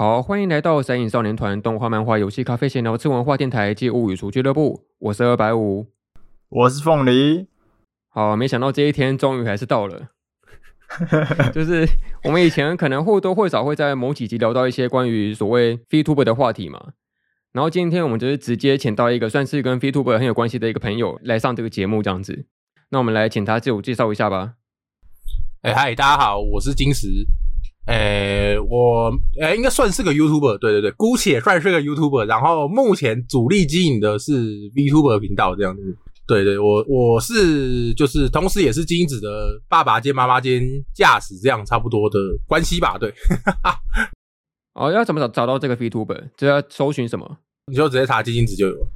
好，欢迎来到神影少年团动画、漫画、游戏、咖啡闲聊吃文化电台暨物语书俱乐部。我是二百五，我是凤梨。好，没想到这一天终于还是到了。就是我们以前可能或多或少会在某几集聊到一些关于所谓 VTuber 的话题嘛。然后今天我们就是直接请到一个算是跟 VTuber 很有关系的一个朋友来上这个节目，这样子。那我们来请他自我介绍一下吧。哎嗨，大家好，我是金石。诶、欸，我诶、欸，应该算是个 YouTuber，对对对，姑且算是个 YouTuber。然后目前主力经营的是 VTuber 频道这样子。对对，我我是就是同时也是金子的爸爸兼妈妈兼驾驶这样差不多的关系吧？对。哦，要怎么找找到这个 VTuber？就要搜寻什么？你就直接查金金子就有。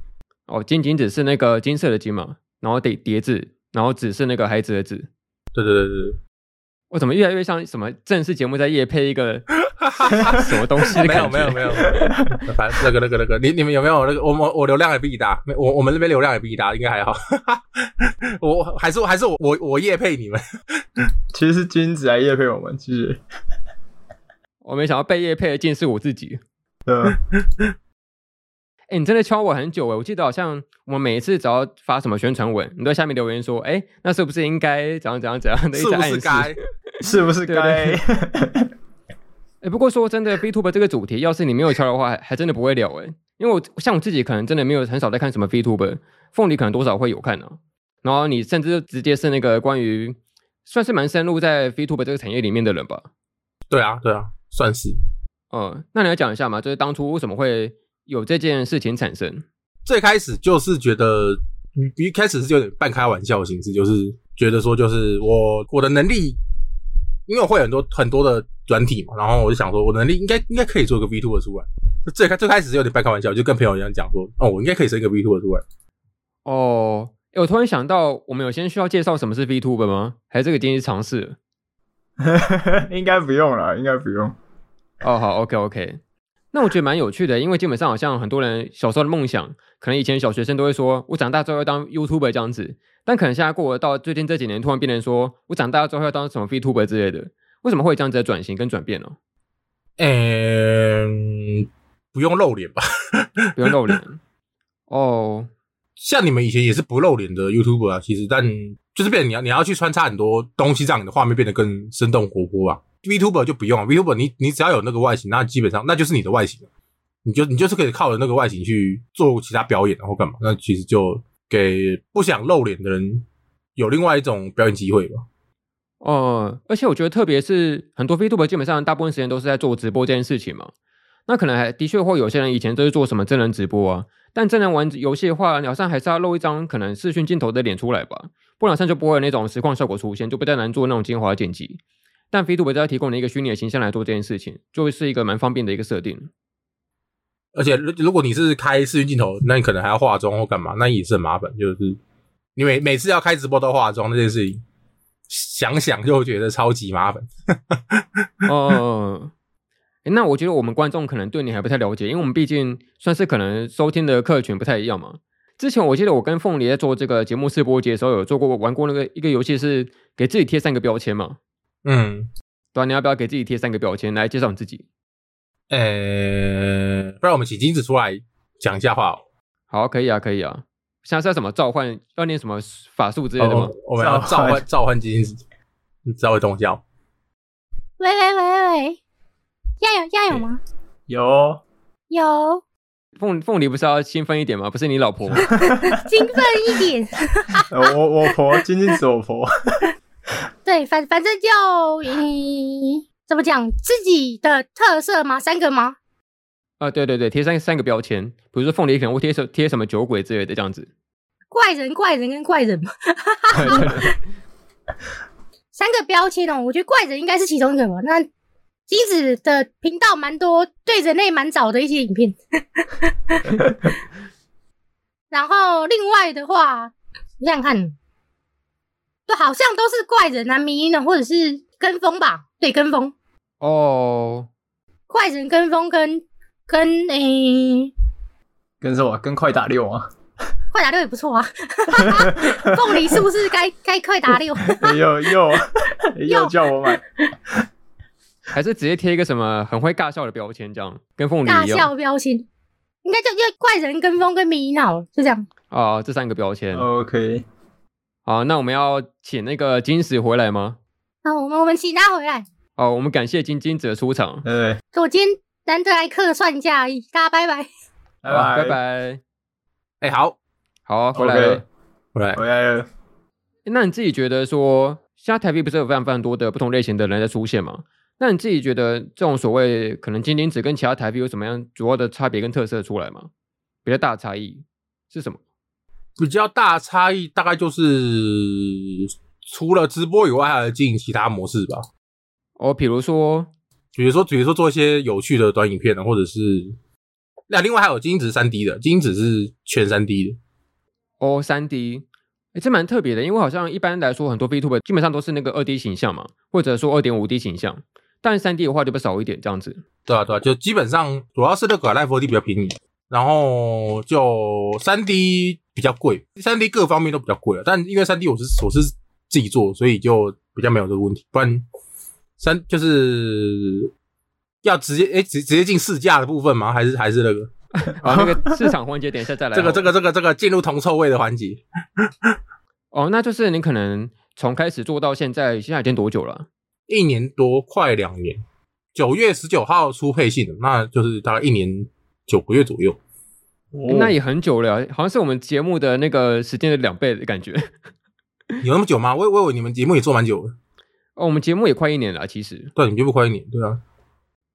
哦，金金子是那个金色的金嘛，然后得叠字，然后子是那个孩子的子。对对对对。我怎么越来越像什么正式节目在夜配一个 什么东西的 感觉？没有没有没有，反正那个那个那个，你你们有没有那个？我我我流量也比你大，我我们那边流量也比你大，应该还好。我还是还是我我我业配你们，其实是君子来夜配我们，其实我没想到被夜配的竟是我自己。嗯。哎、欸，你真的敲我很久哎！我记得好像我们每一次只要发什么宣传文，你都在下面留言说：“哎、欸，那是不是应该怎样怎样怎样的？”是不是该？是不是该？哎、欸，不过说真的，VTuber 这个主题，要是你没有敲的话，还还真的不会聊哎。因为我像我自己，可能真的没有很少在看什么 VTuber，凤梨可能多少会有看呢、啊。然后你甚至直接是那个关于算是蛮深入在 VTuber 这个产业里面的人吧？对啊，对啊，算是。嗯，那你要讲一下嘛？就是当初为什么会？有这件事情产生，最开始就是觉得，一开始是有点半开玩笑的形式，就是觉得说，就是我我的能力，因为我会很多很多的软体嘛，然后我就想说，我的能力应该应该可以做一个 v two 的出来。最开最开始是有点半开玩笑，就跟朋友一样讲说，哦，我应该可以生一个 v two 的出来。哦，我突然想到，我们有先需要介绍什么是 v two 的吗？还是这个今天是尝试？应该不用了，应该不用。哦，好，OK OK。那我觉得蛮有趣的，因为基本上好像很多人小时候的梦想，可能以前小学生都会说，我长大之后要当 YouTuber 这样子，但可能现在过了到最近这几年，突然变成说我长大之后要当什么 VTuber 之类的，为什么会这样子的转型跟转变呢？嗯，不用露脸吧？不用露脸。哦，像你们以前也是不露脸的 YouTuber 啊，其实，但就是变成你要你要去穿插很多东西，让你的画面变得更生动活泼吧。VTuber 就不用，VTuber 你你只要有那个外形，那基本上那就是你的外形，你就你就是可以靠着那个外形去做其他表演，然后干嘛？那其实就给不想露脸的人有另外一种表演机会吧。哦、而且我觉得，特别是很多 VTuber 基本上大部分时间都是在做直播这件事情嘛。那可能还的确会有些人以前都是做什么真人直播啊，但真人玩游戏的话，好像还是要露一张可能视讯镜头的脸出来吧，不然好像就不会有那种实况效果出现，就不太难做那种精华剪辑。但 VTuber 在提供了一个虚拟的形象来做这件事情，就会是一个蛮方便的一个设定。而且，如果你是开视讯镜头，那你可能还要化妆或干嘛，那也是很麻烦。就是你每每次要开直播都化妆那件事情，想想就觉得超级麻烦。哦、呃，那我觉得我们观众可能对你还不太了解，因为我们毕竟算是可能收听的客群不太一样嘛。之前我记得我跟凤梨在做这个节目试播集的时候，有做过玩过那个一个游戏，是给自己贴三个标签嘛。嗯，对啊，你要不要给自己贴三个标签来介绍你自己？呃、欸，不然我们请金子出来讲一下话。好，可以啊，可以啊。现在是要什么召唤？要念什么法术之类的吗？哦、我们要召唤召唤金子，召唤东西。喂喂喂喂，要有要有吗？有有。凤凤梨不是要兴奋一点吗？不是你老婆吗？兴奋一点。我我婆金金子我婆。对，反反正就，以，怎么讲自己的特色吗？三个吗？啊，对对对，贴三三个标签，比如说凤梨可能会贴什贴什么酒鬼之类的这样子。怪人，怪人跟怪人嘛。三个标签哦，我觉得怪人应该是其中一个吧。那金子的频道蛮多对人类蛮早的一些影片。然后另外的话，你想想看。对，好像都是怪人啊、迷因的，或者是跟风吧？对，跟风。哦，怪人跟风跟跟诶，欸、跟什么？跟快打六啊？快打六也不错啊。凤梨是不是该该快打六？又又又叫我买。还是直接贴一个什么很会尬笑的标签，这样跟凤梨？尬笑标签应该就因为怪人跟风跟迷脑就这样。哦，这三个标签。OK。好，那我们要请那个金石回来吗？好，我们我们请他回来。哦，我们感谢金金子的出场。对，我今天难得来客串一下而已，大家拜拜。拜拜拜拜。哎，好，好啊，回来了，回来，回来了。那你自己觉得说，现在台币不是有非常非常多的不同类型的人在出现吗？那你自己觉得这种所谓可能金金子跟其他台币有什么样主要的差别跟特色出来吗？比较大的差异是什么？比较大的差异大概就是除了直播以外，还有经营其他模式吧。哦，比如说，比如说，比如说做一些有趣的短影片啊，或者是那另外还有金金子三 D 的，金金子是全三 D 的。哦，三 D。哎，这蛮特别的，因为好像一般来说，很多 VTuber 基本上都是那个二 D 形象嘛，或者说二点五 D 形象，但三 D 的话就比较少一点这样子。对啊，对啊，就基本上主要是那个 Live 4D 比较便宜，然后就三 D 比较贵，三 D 各方面都比较贵啊。但因为三 D 我是我是自己做，所以就比较没有这个问题。不然三就是要直接哎直直接进试驾的部分吗？还是还是那个？啊，那个市场环节，等一下再来。这个、这个、这个、这个进入铜臭味的环节。哦，那就是你可能从开始做到现在，现在已经多久了？一年多，快两年。九月十九号出配信的，那就是大概一年九个月左右。哦，那也很久了，好像是我们节目的那个时间的两倍的感觉。有那么久吗？我我以为你们节目也做蛮久了。哦，我们节目也快一年了，其实。对，你节目快一年，对啊。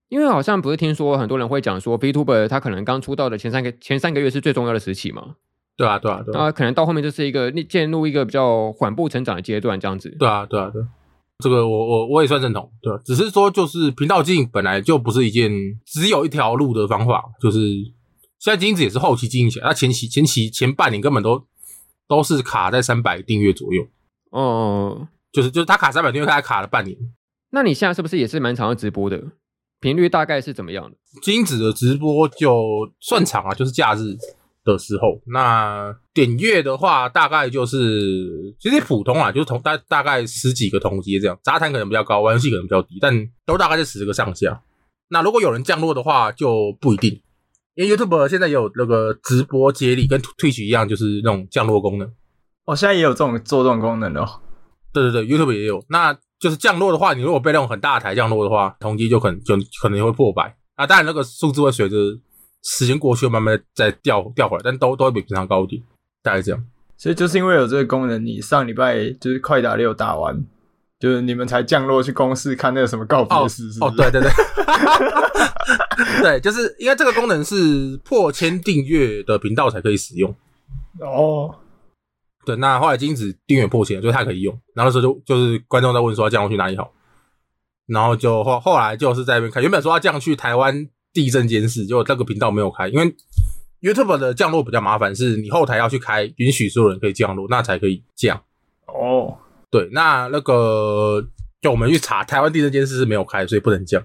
因为好像不是听说很多人会讲说，VTuber 他可能刚出道的前三个前三个月是最重要的时期嘛？对啊，对啊，对啊。那可能到后面就是一个进入一个比较缓步成长的阶段，这样子。对啊，对啊，对。这个我我我也算认同，对。只是说，就是频道经营本来就不是一件只有一条路的方法，就是现在金子也是后期经营起来，那前期前期前半年根本都都是卡在三百订阅左右。哦，就是就是他卡三百订阅，他还卡了半年。那你现在是不是也是蛮常要直播的？频率大概是怎么样的？金子的直播就算长啊，就是假日的时候。那点阅的话，大概就是其实普通啊，就是同大大概十几个同级这样。杂谈可能比较高，玩游戏可能比较低，但都大概在十个上下。那如果有人降落的话，就不一定，因为 YouTube 现在也有那个直播接力，跟 Twitch 一样，就是那种降落功能。哦，现在也有这种做这种功能的哦。对对对，YouTube 也有。那就是降落的话，你如果被那种很大的台降落的话，同机就可能就可能会破百啊。当然，那个数字会随着时间过去慢慢再掉掉回来，但都都会比平常高一点，大概这样。所以就是因为有这个功能，你上礼拜就是快打六打完，就是你们才降落去公司看那个什么告别式，是不是？哦，对对对，对，就是因为这个功能是破千订阅的频道才可以使用哦。对，那后来金子订阅破千，所以他可以用。然后那时候就就是观众在问说要降落去哪里好，然后就后后来就是在那边看，原本说要降去台湾地震监视，结果这个频道没有开，因为 YouTube 的降落比较麻烦，是你后台要去开，允许所有人可以降落，那才可以降。哦，对，那那个就我们去查，台湾地震监视是没有开，所以不能降。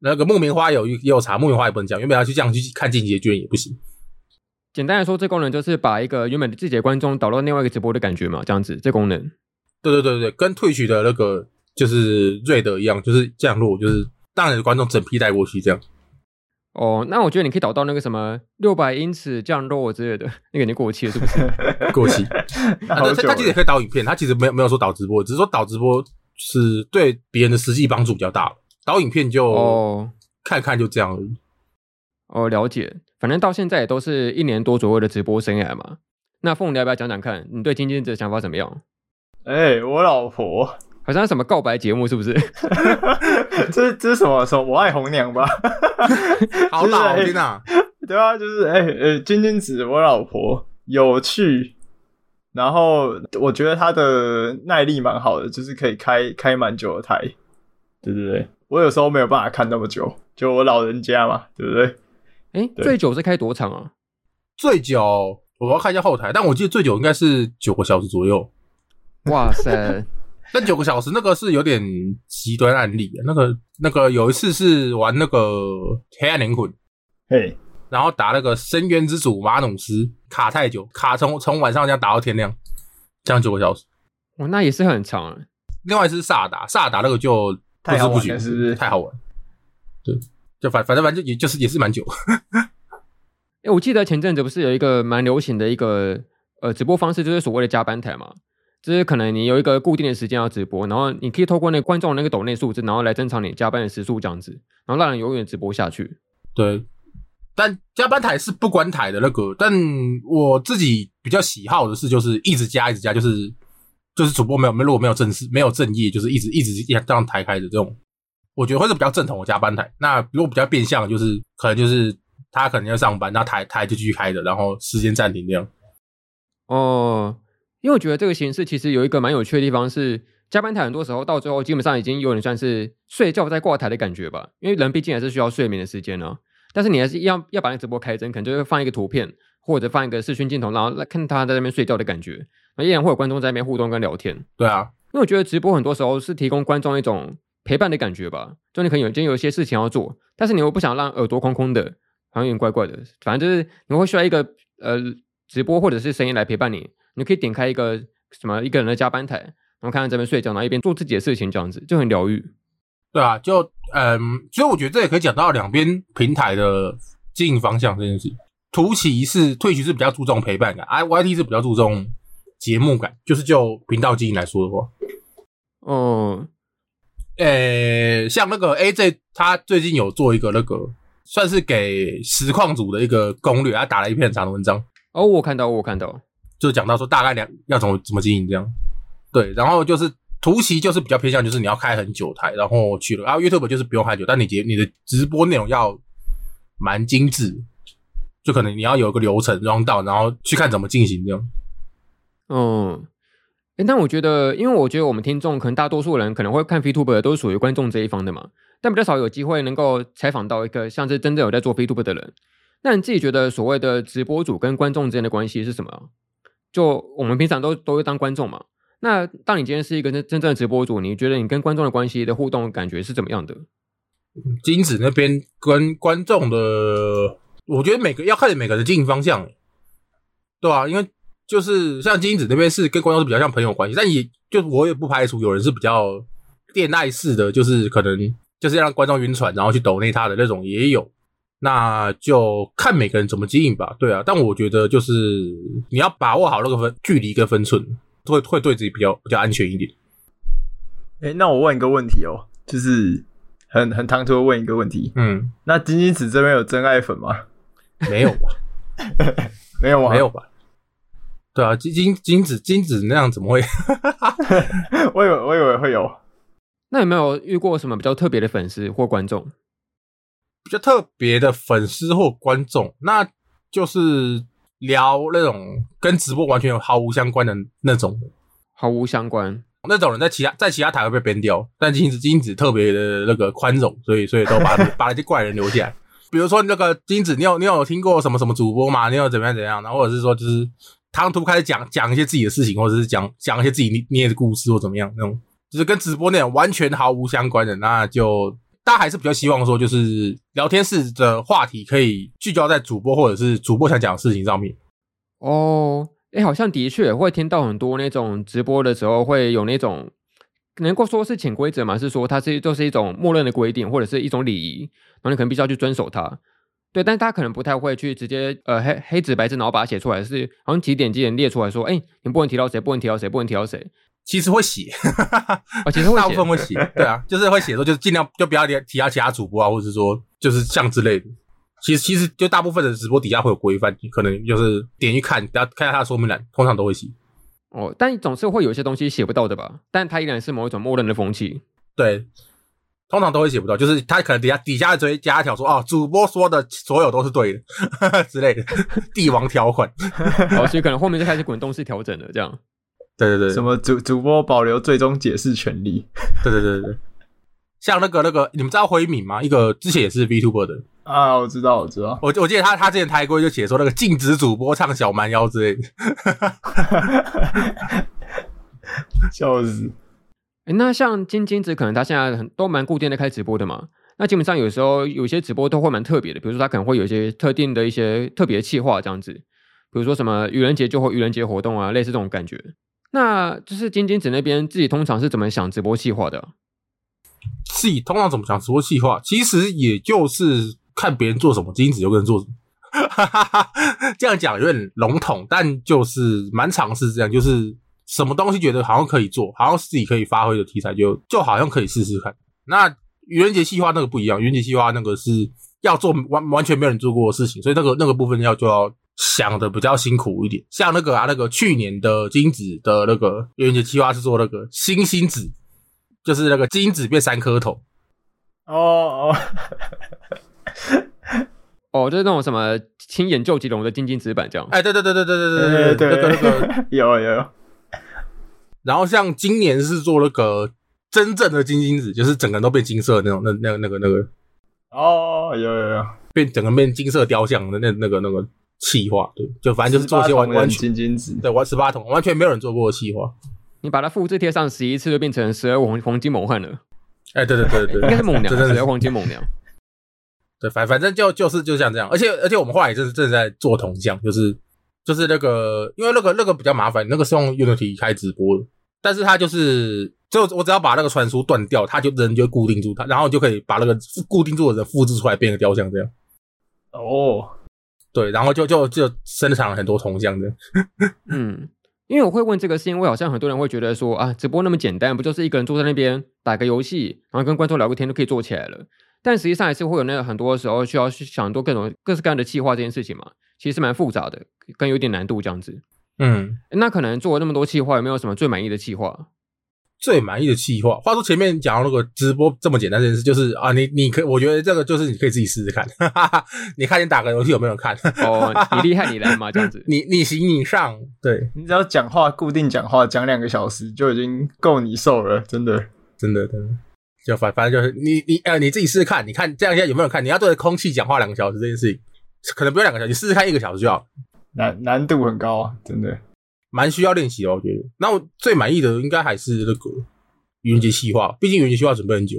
那个木棉花有也有查，木棉花也不能降，原本要去降去看进击的巨人也不行。简单来说，这功能就是把一个原本自己的观众导到另外一个直播的感觉嘛，这样子。这功能，对对对对，跟 Twitch 的那个就是瑞德一样，就是降落，就是让你的观众整批带过去这样。哦，那我觉得你可以导到那个什么六百英尺降落之类的，那个已经过期了，是不是？过期。他他其实也可以导影片，他其实没有没有说导直播，只是说导直播是对别人的实际帮助比较大。导影片就哦看看就这样而已。哦，了解。反正到现在也都是一年多左右的直播生涯嘛。那凤，你要不要讲讲看，你对金金子的想法怎么样？哎、欸，我老婆好像什么告白节目是不是？这这是什么？什么我爱红娘吧？好老听啊！对啊，就是哎呃、欸欸，金金子，我老婆有趣，然后我觉得她的耐力蛮好的，就是可以开开蛮久的台。对对对，我有时候没有办法看那么久，就我老人家嘛，对不对？哎、欸，最久是开多长啊？最久我要看一下后台，但我记得最久应该是九个小时左右。哇塞！但九个小时那个是有点极端案例。那个那个有一次是玩那个黑暗灵魂，嘿，然后打那个深渊之主马努斯，卡太久，卡从从晚上这样打到天亮，这样九个小时。哇，那也是很长啊。另外是萨达，萨达那个就不知不觉，是不是太好玩？对，就反反正反正也就是也是蛮久。哎，我记得前阵子不是有一个蛮流行的一个呃直播方式，就是所谓的加班台嘛，就是可能你有一个固定的时间要直播，然后你可以透过那个观众那个抖内数字，然后来增长你加班的时数这样子，然后让人永远直播下去。对。但加班台是不关台的那个，但我自己比较喜好的是，就是一直加一直加，就是就是主播没有没如果没有正式没有正业，就是一直一直这样台开的这种，我觉得会是比较正统的加班台。那如果比较变相，就是可能就是他可能要上班，那台台就继续开着，然后时间暂停这样。哦，因为我觉得这个形式其实有一个蛮有趣的地方是，加班台很多时候到最后基本上已经有点算是睡觉在挂台的感觉吧，因为人毕竟还是需要睡眠的时间呢。但是你还是要要把那直播开真，可能就会放一个图片，或者放一个视讯镜头，然后来看他在那边睡觉的感觉。那依然会有观众在那边互动跟聊天。对啊，因为我觉得直播很多时候是提供观众一种陪伴的感觉吧。就你可能有今天有一些事情要做，但是你又不想让耳朵空空的，好像有点怪怪的。反正就是你会需要一个呃直播或者是声音来陪伴你。你可以点开一个什么一个人的加班台，然后看看这边睡觉，然后一边做自己的事情，这样子就很疗愈。对啊，就嗯，所以我觉得这也可以讲到两边平台的。经营方向这件事，图奇是 Twitch 是比较注重陪伴感，I Y T 是比较注重节目感。就是就频道经营来说的话，哦，呃，像那个 AJ，他最近有做一个那个，算是给实况组的一个攻略，他打了一篇很长的文章。哦，我看到，我看到，就讲到说大概两要怎么怎么经营这样。对，然后就是图奇就是比较偏向，就是你要开很久台，然后去了，然后 YouTube 就是不用开久，但你节你的直播内容要。蛮精致，就可能你要有一个流程让到，然后去看怎么进行这样。嗯，诶，但我觉得，因为我觉得我们听众可能大多数人可能会看 VTuber 都是属于观众这一方的嘛，但比较少有机会能够采访到一个像是真正有在做 VTuber 的人。那你自己觉得所谓的直播主跟观众之间的关系是什么？就我们平常都都会当观众嘛，那当你今天是一个真真正的直播主，你觉得你跟观众的关系的互动感觉是怎么样的？金子那边跟观众的，我觉得每个要看每个人的经营方向，对啊，因为就是像金子那边是跟观众是比较像朋友关系，但也就我也不排除有人是比较恋爱式的，就是可能就是让观众晕船，然后去抖内他的那种也有，那就看每个人怎么经营吧，对啊，但我觉得就是你要把握好那个分距离跟分寸，会会对自己比较比较安全一点。哎，那我问一个问题哦，就是。很很唐突的问一个问题，嗯，那金金子这边有真爱粉吗？没有吧，没有吗？没有吧？对啊，金金金子金子那样怎么会？我以为我以为会有。那有没有遇过什么比较特别的粉丝或观众？比较特别的粉丝或观众，那就是聊那种跟直播完全毫无相关的那种，毫无相关。那种人在其他在其他台会被 ban 掉，但金子金子特别的那个宽容，所以所以都把 把那些怪人留下来。比如说那个金子，你有你有听过什么什么主播吗？你有怎么样怎样？然后或者是说就是唐突开始讲讲一些自己的事情，或者是讲讲一些自己捏捏的故事或怎么样那种，就是跟直播那种完全毫无相关的，那就大家还是比较希望说，就是聊天室的话题可以聚焦在主播或者是主播想讲的事情上面。哦。哎，好像的确会听到很多那种直播的时候会有那种，能够说是潜规则嘛？是说它是就是一种默认的规定，或者是一种礼仪，然后你可能必须要去遵守它。对，但是他可能不太会去直接呃黑黑纸白字，然后把它写出来，是好像几点几点列出来说，哎，你不能提到谁，不能提到谁，不能提到谁。其实会写，哦，其实会写大部分会写，对啊，就是会写说，就是尽量就不要提提到其他主播啊，或者是说就是像之类的。其实其实就大部分的直播底下会有规范，可能就是点去看，不要看下他的说明栏，通常都会写。哦，但总是会有一些东西写不到的吧？但它依然是某一种默认的风气。对，通常都会写不到，就是他可能底下底下追加一条说，哦，主播说的所有都是对的 之类的，帝王条款。哦，所以可能后面就开始滚动式调整了，这样。对对对，什么主主播保留最终解释权利？对对对对。像那个那个，你们知道辉敏吗？一个之前也是 VTuber 的啊，我知道，我知道。我我记得他他之前台规就写说那个禁止主播唱小蛮腰之类的，笑死。哎，那像金金子，可能他现在很都蛮固定的开直播的嘛。那基本上有时候有些直播都会蛮特别的，比如说他可能会有一些特定的一些特别企划这样子，比如说什么愚人节就会愚人节活动啊，类似这种感觉。那就是金金子那边自己通常是怎么想直播计划的？自己通常怎么想直播计划，其实也就是看别人做什么，金子就跟人做什么。哈哈哈，这样讲有点笼统，但就是蛮尝试这样，就是什么东西觉得好像可以做，好像自己可以发挥的题材就，就好像可以试试看。那愚人节计划那个不一样，愚人节计划那个是要做完完全没有人做过的事情，所以那个那个部分要就要想的比较辛苦一点。像那个啊，那个去年的金子的那个愚人节计划是做那个星星子，就是那个金子变三颗头。哦哦。哦，就是那种什么亲眼救急龙的金金子版这样。哎，对对对对对对对对对，那个那个 有有。然后像今年是做那个真正的金金子，就是整个人都变金色的那种，那那个那个那个。哦，有有有，变整个变金色雕像的那那个那个企划，对，就反正就是做一些完完全金金纸，对，玩十八铜，完全没有人做过的企划。你把它复制贴上十一次，就变成十二黄黄金猛汉了。哎，对对对对，应该是猛娘，十二黄金猛娘。对，反反正就就是就像这样，而且而且我们后来也就是正在做铜像，就是就是那个，因为那个那个比较麻烦，那个是用 Unity 开直播的，但是它就是就我只要把那个传输断掉，它就人就固定住它，然后就可以把那个固定住的人复制出来变个雕像这样。哦，对，然后就就就生产了很多铜像这样。嗯，因为我会问这个，是因为好像很多人会觉得说啊，直播那么简单，不就是一个人坐在那边打个游戏，然后跟观众聊个天就可以做起来了。但实际上还是会有那个很多时候需要去想很多各种各式各样的计划这件事情嘛，其实蛮复杂的，跟有点难度这样子。嗯，那可能做了那么多计划，有没有什么最满意的计划？最满意的企划，话说前面讲到那个直播这么简单这件事，就是啊，你你可，我觉得这个就是你可以自己试试看，哈哈，你看你打个游戏有没有人看？哦，你厉害你来嘛，这样子。你你行你上，对，你只要讲话固定讲话讲两个小时就已经够你受了，真的真的真的。就反反正就是你你呃你自己试试看，你看这样现在有没有人看？你要对着空气讲话两个小时这件事情，可能不用两个小时，你试试看一个小时就好。难难度很高啊，真的蛮需要练习的，我觉得。那我最满意的应该还是那个愚人节企划，毕竟愚人节企划准备很久，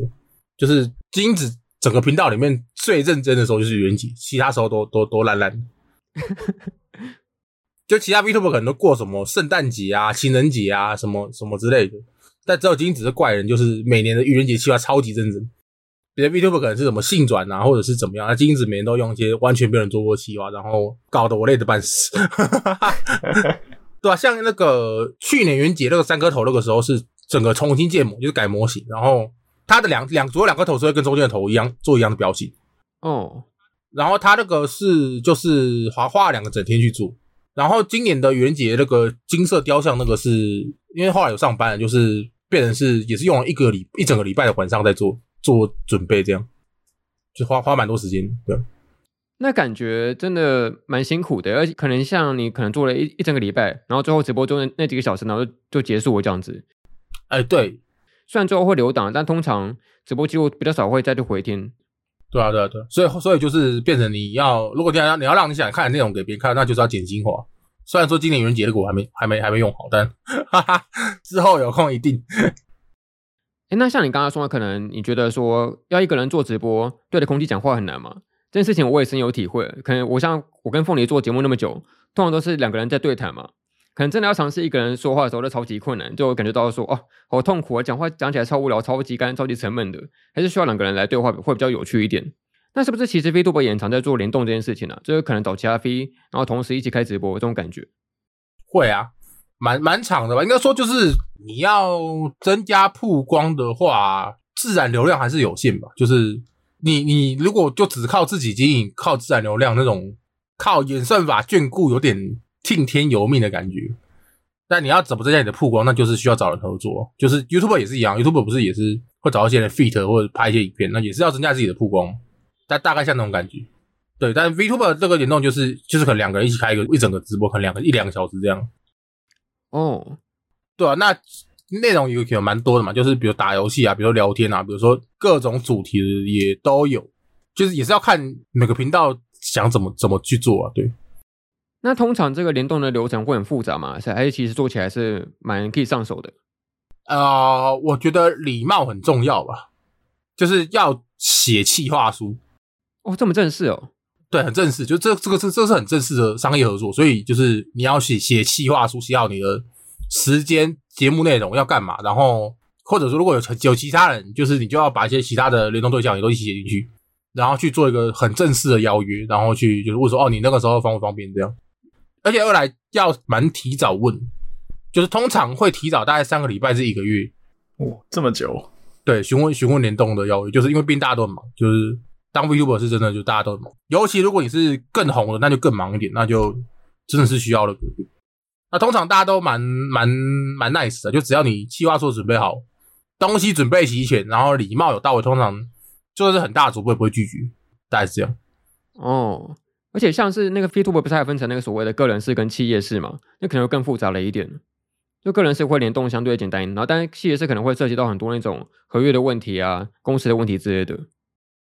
就是金子整个频道里面最认真的时候就是愚人节，其他时候都都都烂烂。就其他 VTuber 可能都过什么圣诞节啊、情人节啊什么什么之类的。但只有金子是怪人，就是每年的愚人节企划超级认真。别的 VTuber 可能是什么性转啊，或者是怎么样，那金子每年都用一些完全没有人做过企划，然后搞得我累得半死。对啊，像那个去年元节那个三颗头，那个时候是整个重新建模，就是改模型，然后它的两两左右两颗头是会跟中间的头一样做一样的表情。哦，然后它那个是就是划花了两个整天去做，然后今年的元节那个金色雕像，那个是因为后来有上班，就是。变成是也是用了一个礼一整个礼拜的晚上在做做准备，这样就花花蛮多时间。对，那感觉真的蛮辛苦的，而且可能像你可能做了一一整个礼拜，然后最后直播中的那几个小时，然后就就结束了这样子。哎，对，虽然最后会留档，但通常直播记录比较少会再去回听。对啊，对啊，对啊，所以所以就是变成你要，如果你要你要让你想看的内容给别人看，那就是要剪精华。虽然说今年愚人节的果还没还没还没用好，但哈哈，之后有空一定。哎，那像你刚刚说的，可能你觉得说要一个人做直播对着空气讲话很难吗？这件事情我也深有体会。可能我像我跟凤梨做节目那么久，通常都是两个人在对谈嘛。可能真的要尝试一个人说话的时候，就超级困难，就感觉到说哦，好痛苦啊，讲话讲起来超无聊、超级干、超级沉闷的，还是需要两个人来对话会比较有趣一点。那是不是其实 VTuber 也常在做联动这件事情呢、啊？就是可能找其他 V，然后同时一起开直播这种感觉。会啊，蛮蛮长的吧？应该说就是你要增加曝光的话，自然流量还是有限吧。就是你你如果就只靠自己经营，靠自然流量那种，靠演算法眷顾，有点听天由命的感觉。但你要怎么增加你的曝光，那就是需要找人合作。就是 YouTuber 也是一样，YouTuber 不是也是会找一些人 feat 或者拍一些影片，那也是要增加自己的曝光。但大概像那种感觉，对，但 VTuber 这个联动就是就是可能两个人一起开一个一整个直播，可能两个一两个小时这样。哦，对啊，那内容有可能蛮多的嘛，就是比如打游戏啊，比如说聊天啊，比如说各种主题的也都有，就是也是要看每个频道想怎么怎么去做啊。对，那通常这个联动的流程会很复杂吗？还是其实做起来是蛮可以上手的？啊、呃，我觉得礼貌很重要吧，就是要写企划书。哦，这么正式哦？对，很正式，就这这个这这是很正式的商业合作，所以就是你要写写企划书，写好你的时间、节目内容要干嘛，然后或者说如果有有其他人，就是你就要把一些其他的联动对象也都一起写进去，然后去做一个很正式的邀约，然后去就是问说哦，你那个时候方不方便这样。而且二来要蛮提早问，就是通常会提早大概三个礼拜至一个月。哦，这么久？对，询问询问联动的邀约，就是因为毕竟大家都很忙，就是当 VTuber 是真的，就大家都很忙。尤其如果你是更红的，那就更忙一点，那就真的是需要了。那通常大家都蛮蛮蛮 nice 的，就只要你计划书准备好，东西准备齐全，然后礼貌有到位，通常就算是很大的主播也不会拒绝，大概是这样。哦。而且像是那个 VTuber 不是还分成那个所谓的个人式跟企业式嘛？那可能会更复杂了一点。就个人式会联动相对简单，然后但是企业式可能会涉及到很多那种合约的问题啊、公司的问题之类的。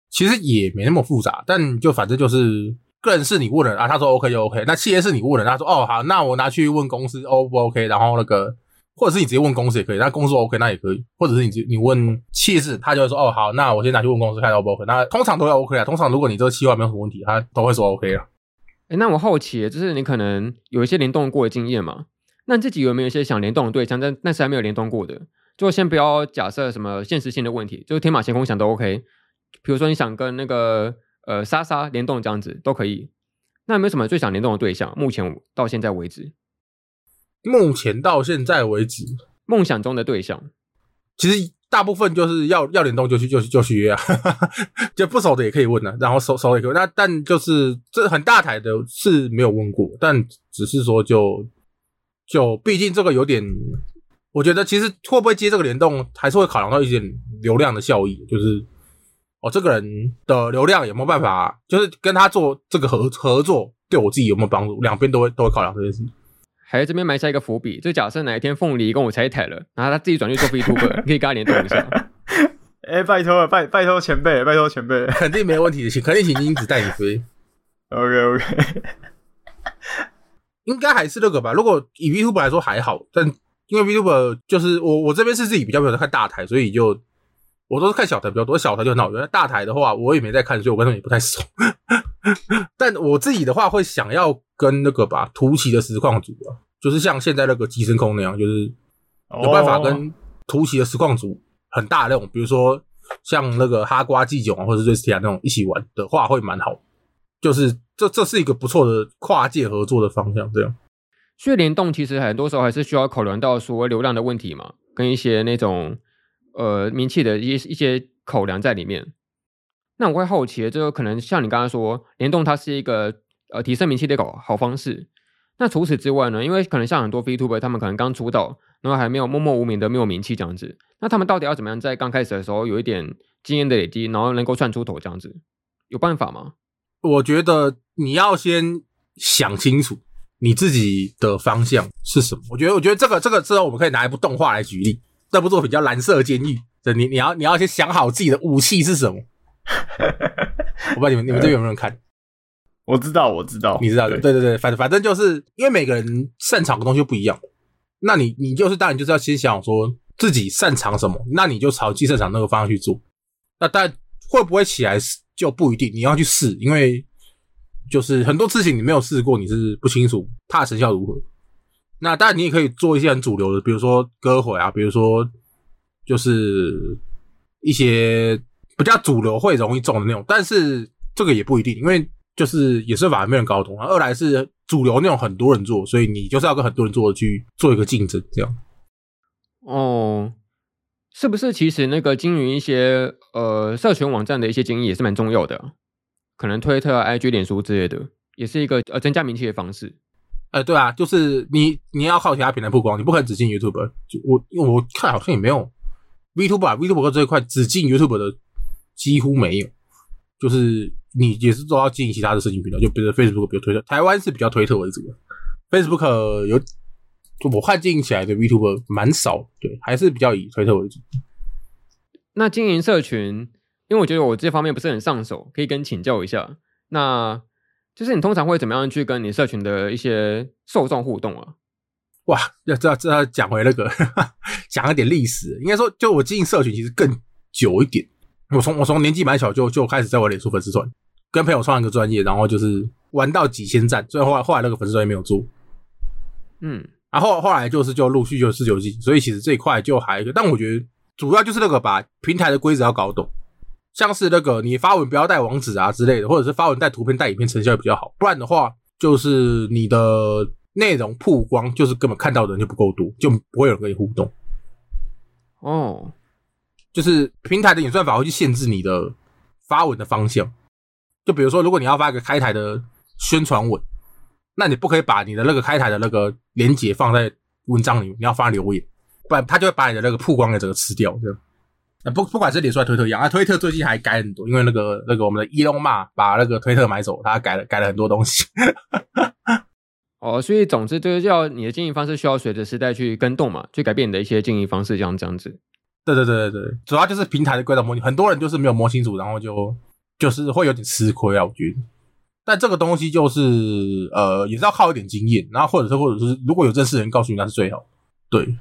其实也没那么复杂，但就反正就是个人是你问了啊，他说 OK 就 OK。那企业是你问了，他说哦好，那我拿去问公司 O 不 OK？然后那个。或者是你直接问公司也可以，那公司 OK 那也可以，或者是你你问企业，他就会说哦好，那我先拿去问公司看 O 不 OK，那通常都要 OK 啊。通常如果你这个企划没有什么问题，他都会说 OK 啊。哎，那我好奇，就是你可能有一些联动过的经验嘛？那自己有没有一些想联动的对象，但但是还没有联动过的？就先不要假设什么现实性的问题，就是天马行空想都 OK。比如说你想跟那个呃莎莎联动这样子都可以。那有没有什么最想联动的对象？目前到现在为止？目前到现在为止，梦想中的对象，其实大部分就是要要联动就去就去就去约啊，就不熟的也可以问啊，然后熟熟的也可以问。那但就是这很大台的是没有问过，但只是说就就毕竟这个有点，我觉得其实会不会接这个联动，还是会考量到一点流量的效益，就是哦这个人的流量有没有办法，就是跟他做这个合合作，对我自己有没有帮助，两边都会都会考量这件事。还在这边埋下一个伏笔，就假设哪一天凤梨跟我拆台了，然后他自己转去做 VTuber，可以跟他联动一下。哎、欸，拜托了，拜拜托前辈，拜托前辈，肯定没问题的，请肯定请英子带你飞。OK OK，应该还是那个吧。如果以 VTuber 来说还好，但因为 VTuber 就是我我这边是自己比较没有在看大台，所以就我都是看小台比较多。小台就很好，原来大台的话我也没在看，所以我跟他们也不太熟。但我自己的话会想要。跟那个吧，图奇的实况组啊，就是像现在那个寄生空那样，就是有办法跟图奇的实况组很大的那种，比如说像那个哈瓜季囧啊，或者瑞斯提亚那种一起玩的话，会蛮好。就是这这是一个不错的跨界合作的方向，这样。所以联动其实很多时候还是需要考量到说流量的问题嘛，跟一些那种呃名气的一些一些口粮在里面。那我会好奇，就可能像你刚刚说，联动它是一个。呃，提升名气的搞好方式。那除此之外呢？因为可能像很多 VTuber，他们可能刚出道，然后还没有默默无名的没有名气这样子。那他们到底要怎么样在刚开始的时候有一点经验的累积，然后能够窜出头这样子？有办法吗？我觉得你要先想清楚你自己的方向是什么。我觉得，我觉得这个这个之后我们可以拿一部动画来举例。这部作品叫《蓝色监狱》，这你你要你要先想好自己的武器是什么。我不知道你们你们这边有没有人看？我知道，我知道，你知道的，对对对，反正反正就是因为每个人擅长的东西不一样，那你你就是当然就是要先想说自己擅长什么，那你就朝自己擅长那个方向去做。那但会不会起来就不一定，你要去试，因为就是很多事情你没有试过，你是不清楚它的成效如何。那当然你也可以做一些很主流的，比如说歌会啊，比如说就是一些比较主流会容易中的那种，但是这个也不一定，因为。就是也是反而没人搞懂，二来是主流那种很多人做，所以你就是要跟很多人做去做一个竞争，这样。哦，是不是？其实那个经营一些呃社群网站的一些经营也是蛮重要的，可能推特、IG、脸书之类的，也是一个呃增加名气的方式。呃，对啊，就是你你要靠其他平台曝光，你不可能只进 YouTube。就我因为我看好像也没有 VTuber，VTuber 这一块只进 YouTube 的几乎没有，就是。你也是都要经营其他的社群平台，就比如 Facebook，比如推特。台湾是比较推特为主，Facebook 有就我看经营起来的 VTuber 蛮少，对，还是比较以推特为主。那经营社群，因为我觉得我这方面不是很上手，可以跟请教一下。那就是你通常会怎么样去跟你社群的一些受众互动啊？哇，要这要这要讲回那个讲一点历史，应该说就我经营社群其实更久一点。我从我从年纪蛮小就就开始在我脸书粉丝团，跟朋友创一个专业，然后就是玩到几千赞，所以后来后来那个粉丝专业没有做，嗯，然后后来就是就陆续就四九几，所以其实这一块就还，但我觉得主要就是那个把平台的规则要搞懂，像是那个你发文不要带网址啊之类的，或者是发文带图片带影片成效也比较好，不然的话就是你的内容曝光就是根本看到的人就不够多，就不会有人跟你互动。哦，就是平台的演算法会去限制你的发文的方向，就比如说如果你要发一个开台的宣传文，那你不可以把你的那个开台的那个连接放在文章里面，你要发留言。不然他就会把你的那个曝光给整个吃掉，这样。啊，不，不管是脸书推特一样啊，推特最近还改很多，因为那个那个我们的伊隆马把那个推特买走，他改了改了很多东西。哦，所以总之就是要你的经营方式需要随着时代去跟动嘛，去改变你的一些经营方式，这样这样子。对对对对对，主要就是平台的规则模拟，很多人就是没有摸清楚，然后就就是会有点吃亏啊，我觉得。但这个东西就是呃，也是要靠一点经验，然后或者是或者是如果有正式的人告诉你，那是最好。对。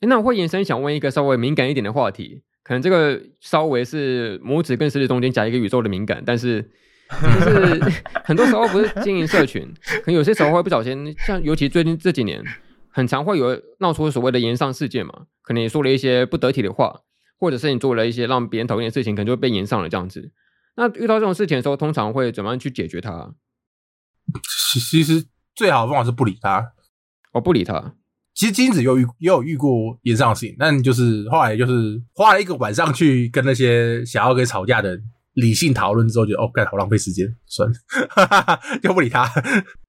那我会延伸想问一个稍微敏感一点的话题，可能这个稍微是拇指跟食指中间夹一个宇宙的敏感，但是 就是 很多时候不是经营社群，可能有些时候会不小心，像尤其最近这几年，很常会有闹出所谓的言上事件嘛，可能你说了一些不得体的话，或者是你做了一些让别人讨厌的事情，可能就会被言上了这样子。那遇到这种事情的时候，通常会怎么样去解决它？其实最好的方法是不理他，我、哦、不理他。其实金子有遇也有遇过炎上事情，但就是后来就是花了一个晚上去跟那些想要跟吵架的理性讨论之后，觉得哦，干好浪费时间，算了，就不理他。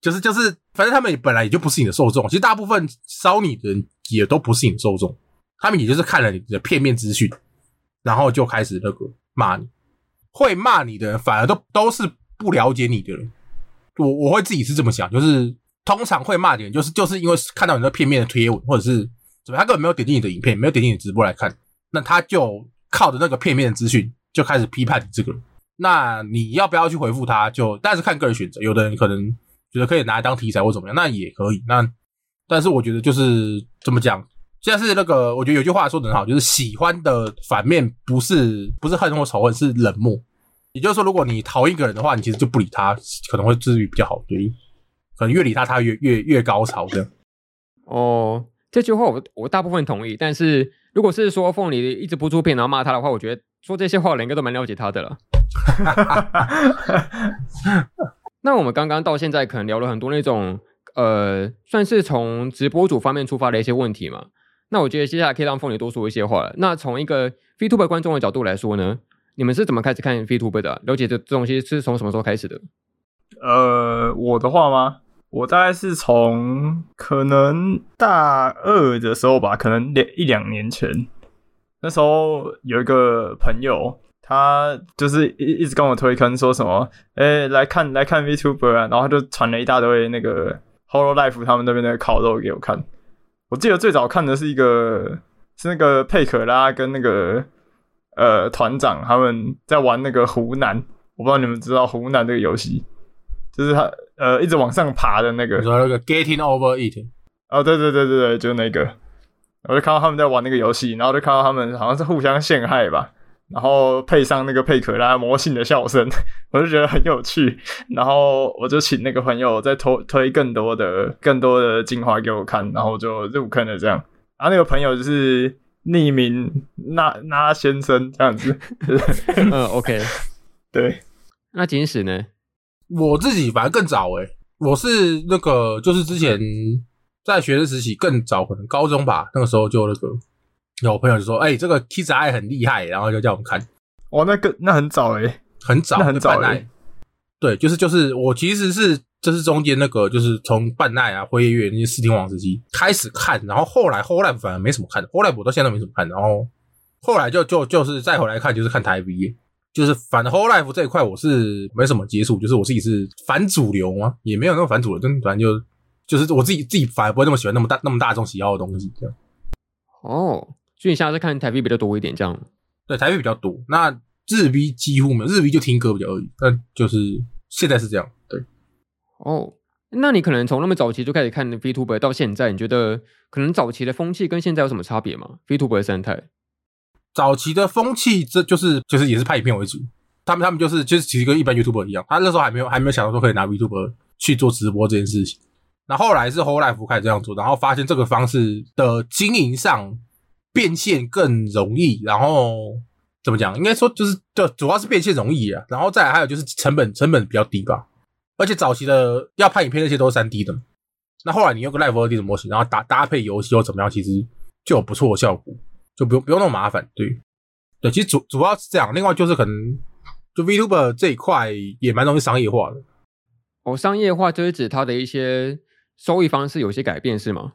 就是就是，反正他们本来也就不是你的受众。其实大部分烧你的人也都不是你的受众，他们也就是看了你的片面资讯，然后就开始那个骂你。会骂你的人反而都都是不了解你的人。我我会自己是这么想，就是。通常会骂你的人，就是就是因为看到你那片面的贴文，或者是怎么，他根本没有点进你的影片，没有点进你直播来看，那他就靠着那个片面的资讯就开始批判你这个人。那你要不要去回复他？就但是看个人选择，有的人可能觉得可以拿来当题材或怎么样，那也可以。那但是我觉得就是怎么讲，现在是那个，我觉得有句话说得很好，就是喜欢的反面不是不是恨或仇恨，是冷漠。也就是说，如果你讨厌一个人的话，你其实就不理他，可能会治愈比较好，对。可能越理他，他越越越高潮的。哦，这句话我我大部分同意。但是如果是说凤梨一直不出片，然后骂他的话，我觉得说这些话的人应该都蛮了解他的了。那我们刚刚到现在可能聊了很多那种呃，算是从直播主方面出发的一些问题嘛。那我觉得接下来可以让凤梨多说一些话了。那从一个 VTuber 观众的角度来说呢，你们是怎么开始看 VTuber 的？了解这这东西是从什么时候开始的？呃，我的话吗？我大概是从可能大二的时候吧，可能两一两年前，那时候有一个朋友，他就是一一直跟我推坑，说什么，哎、来看来看 VTuber 啊，然后他就传了一大堆那个 Holo Life 他们那边的烤肉给我看。我记得最早看的是一个是那个佩可拉跟那个呃团长他们在玩那个湖南，我不知道你们知道湖南这个游戏。就是他呃一直往上爬的那个，说那个 Getting Over It，哦对对对对对，就那个，我就看到他们在玩那个游戏，然后就看到他们好像是互相陷害吧，然后配上那个佩可拉魔性的笑声，我就觉得很有趣，然后我就请那个朋友再推推更多的更多的精华给我看，然后就入坑了这样，然后那个朋友就是匿名那那先生这样子，嗯 OK，对，那金石呢？我自己反而更早诶、欸，我是那个就是之前在学生时期更早，可能高中吧，那个时候就那个有朋友就说，哎、欸，这个 Kiss Eye 很厉害，然后就叫我们看。哦，那个那很早诶、欸，很早，那很早诶、欸。对，就是就是我其实是这是中间那个就是从半奈啊、辉夜月那些四天王时期开始看，然后后来后来反而没什么看，后来我到现在都没什么看，然后后来就就就是再回来看就是看台 V。就是反 whole life 这一块，我是没什么接触。就是我自己是反主流嘛，也没有那么反主流，但反正就就是我自己自己反而不会那么喜欢那么大那么大众喜好的东西这样。哦，所以你现在是看台币比较多一点，这样？对，台币比较多。那日币几乎没有，日币就听歌比较而已。那就是现在是这样。对。哦，那你可能从那么早期就开始看 VTuber 到现在，你觉得可能早期的风气跟现在有什么差别吗？VTuber 的生态？早期的风气，这就是就是也是拍影片为主，他们他们就是就是其实跟一般 YouTuber 一样，他那时候还没有还没有想到说可以拿 YouTuber 去做直播这件事情。那后来是 Hololive 开始这样做，然后发现这个方式的经营上变现更容易，然后怎么讲？应该说就是就主要是变现容易啊，然后再还有就是成本成本比较低吧。而且早期的要拍影片那些都是三 D 的，那后来你用个 Live 2D 的模型，然后搭搭配游戏又怎么样？其实就有不错的效果，就不用不用那么麻烦。对对，其实主主要是这样。另外就是可能就 VTuber 这一块也蛮容易商业化的。哦，商业化就是指它的一些收益方式有些改变是吗？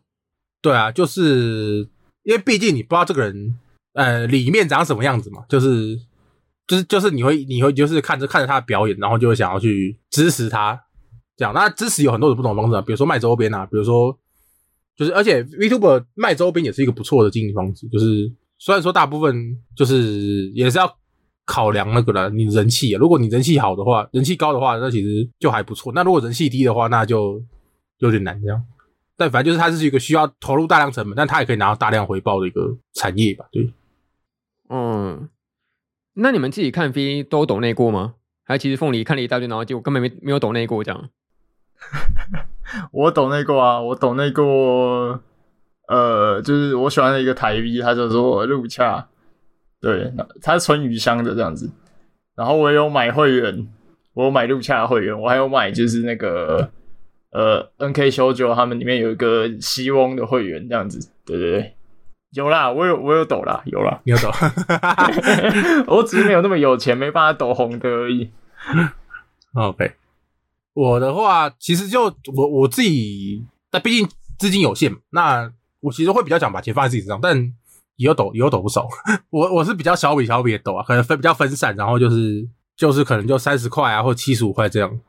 对啊，就是因为毕竟你不知道这个人呃里面长什么样子嘛，就是。就是就是你会你会就是看着看着他的表演，然后就会想要去支持他，这样。那支持有很多种不同的方式啊，比如说卖周边啊，比如说就是而且 VTuber 卖周边也是一个不错的经营方式。就是虽然说大部分就是也是要考量那个了，你人气啊，如果你人气好的话，人气高的话，那其实就还不错。那如果人气低的话，那就有点难这样。但反正就是它是一个需要投入大量成本，但它也可以拿到大量回报的一个产业吧？对，嗯。那你们自己看 V 都懂内过吗？还其实凤梨看了一大堆，然后就根本没没有懂内过这样。我抖内过啊，我抖内过。呃，就是我喜欢的一个台 V，他就说陆恰，对，他是纯鱼香的这样子。然后我有买会员，我有买陆恰的会员，我还有买就是那个呃 NK 修九他们里面有一个西翁的会员这样子，对对对。有啦，我有我有抖啦，有啦，你有抖，我只是没有那么有钱，没办法抖红的而已。OK，我的话其实就我我自己，但毕竟资金有限，那我其实会比较想把钱放在自己身上，但也有抖也有抖不少。我我是比较小笔小笔的抖啊，可能分比较分散，然后就是就是可能就三十块啊，或七十五块这样。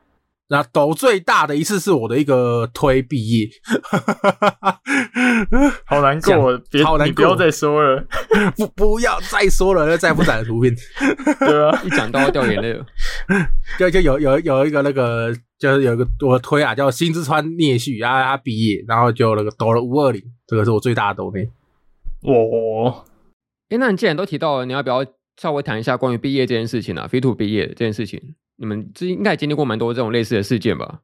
那抖最大的一次是我的一个推毕业，好难过，别好难过，你 不要再说了，不不要再说了，那再不展的图片，对啊，一讲到要掉眼泪了，就就有有有一个那个就是有一个我推啊，叫新之川聂旭啊，他毕业，然后就那个抖了五二零，这个是我最大的抖内。哦，哎，那你既然都提到了，你要不要稍微谈一下关于毕业这件事情啊？VTuber 毕业这件事情。你们这应该也经历过蛮多这种类似的事件吧？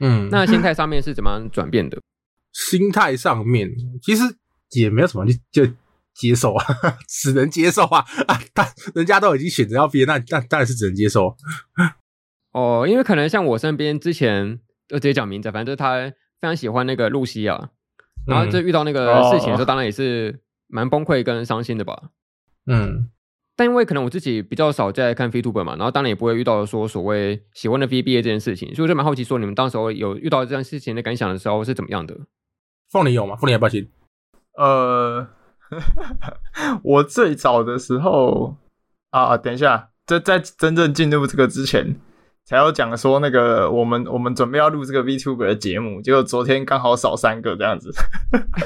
嗯，那心态上面是怎么样转变的？心态上面其实也没有什么，就就接受啊，只能接受啊 啊！但人家都已经选择要毕业，那那当然是只能接受。哦，因为可能像我身边之前就直接讲名字，反正就是他非常喜欢那个露西亚，然后就遇到那个事情的时候，当然也是蛮崩溃跟伤心的吧。嗯。但因为可能我自己比较少在看 VTuber 嘛，然后当然也不会遇到说所谓喜欢的 V B A 这件事情，所以我就蛮好奇说你们当时候有遇到这样事情的感想的时候是怎么样的？凤梨有吗？凤梨也不要先？呃，我最早的时候啊，等一下，在在真正进入这个之前。才要讲说那个我们我们准备要录这个 VTuber 的节目，结果昨天刚好少三个这样子，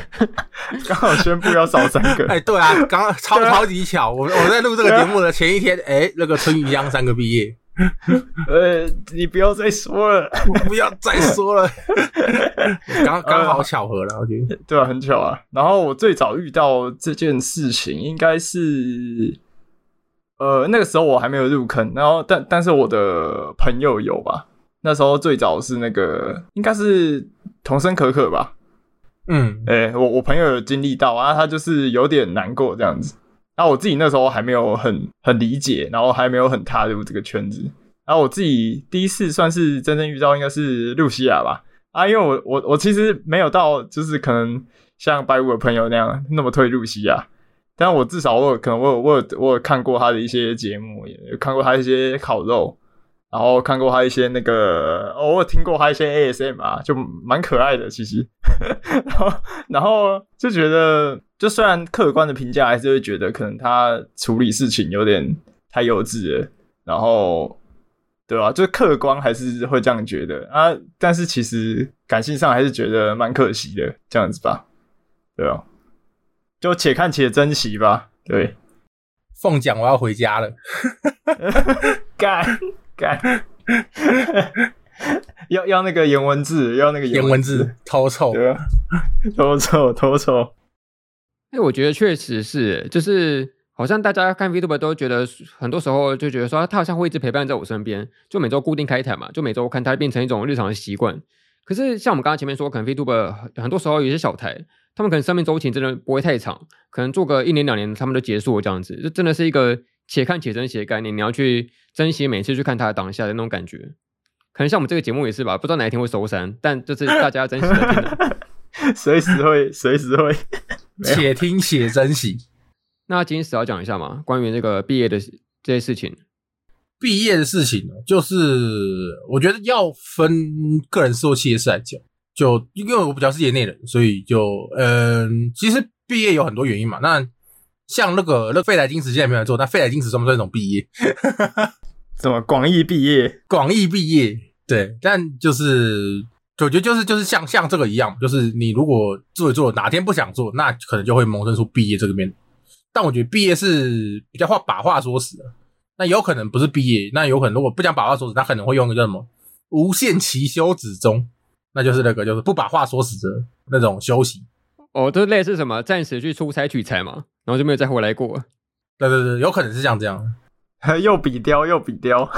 刚好宣布要少三个。哎，对啊，刚刚超超级巧，我我在录这个节目的前一天，哎，那个春雨江三个毕业。呃，你不要再说了，不要再说了，刚刚好巧合了，我觉得对啊，很巧啊。然后我最早遇到这件事情，应该是。呃，那个时候我还没有入坑，然后但但是我的朋友有吧？那时候最早是那个应该是童声可可吧？嗯，诶、欸，我我朋友有经历到啊，他就是有点难过这样子。然后我自己那时候还没有很很理解，然后还没有很踏入这个圈子。然后我自己第一次算是真正遇到应该是露西亚吧？啊，因为我我我其实没有到就是可能像白五的朋友那样那么推露西亚。但我至少我有可能我有我有我有看过他的一些节目，也看过他一些烤肉，然后看过他一些那个，哦，我有听过他一些 ASM 啊，就蛮可爱的其实，然后然后就觉得，就虽然客观的评价还是会觉得可能他处理事情有点太幼稚了，然后对吧？就客观还是会这样觉得啊，但是其实感性上还是觉得蛮可惜的这样子吧，对啊。就且看且珍惜吧。对，凤奖我要回家了。干 干，要要那个颜文字，要那个颜文字，偷臭，对啊，偷臭偷臭。哎、欸，我觉得确实是，就是好像大家看 VTuber 都觉得，很多时候就觉得说他好像会一直陪伴在我身边，就每周固定开台嘛，就每周看他变成一种日常的习惯。可是像我们刚刚前面说，可能 VTuber 很多时候有些小台。他们可能生命周期真的不会太长，可能做个一年两年，他们就结束了这样子。这真的是一个且看且珍惜的概念，你要去珍惜每次去看它的当下的那种感觉。可能像我们这个节目也是吧，不知道哪一天会收山，但就是 大家要珍惜的。随时会，随时会，且听且珍惜。那金石要讲一下嘛，关于那个毕业的这些事情。毕业的事情呢，就是我觉得要分个人事或企业事来讲。就因为我比较是业内人，所以就嗯，其实毕业有很多原因嘛。那像那个那个废柴金石现在没有做，那费莱金石算不算一种毕业？什么广义毕业？广义毕业，对。但就是，我觉得就是就是像像这个一样，就是你如果做一做，哪天不想做，那可能就会萌生出毕业这个面。但我觉得毕业是比较话把话说死的，那有可能不是毕业，那有可能如果不讲把话说死，他可能会用一个叫什么无限期休止中。那就是那个，就是不把话说死的那种休息哦，就类似什么暂时去出差取材嘛，然后就没有再回来过。对对对，有可能是像这样，又比雕又比雕，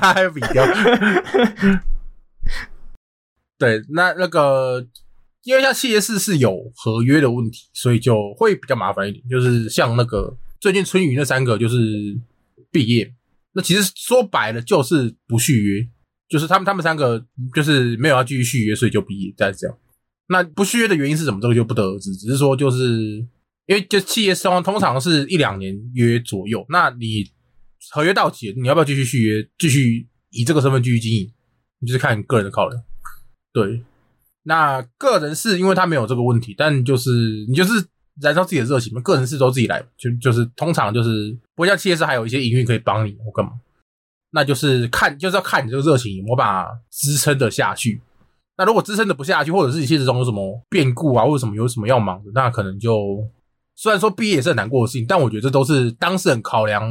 还有比雕。对，那那个，因为像企业式是有合约的问题，所以就会比较麻烦一点。就是像那个最近春雨那三个，就是毕业，那其实说白了就是不续约。就是他们，他们三个就是没有要继续续约，所以就毕业，再这样。那不续约的原因是什么？这个就不得而知。只是说，就是因为就企业双方通常是一两年约左右。那你合约到期，你要不要继续续约？继续以这个身份继续经营？你就是看个人的考量。对，那个人是因为他没有这个问题，但就是你就是燃烧自己的热情嘛。个人是都自己来，就就是通常就是不像企业是还有一些营运可以帮你或干嘛。那就是看，就是要看你这个热情有没有办法支撑得下去。那如果支撑得不下去，或者是你现实中有什么变故啊，或者什么有什么要忙的，那可能就虽然说毕业也是很难过的事情，但我觉得这都是当事人考量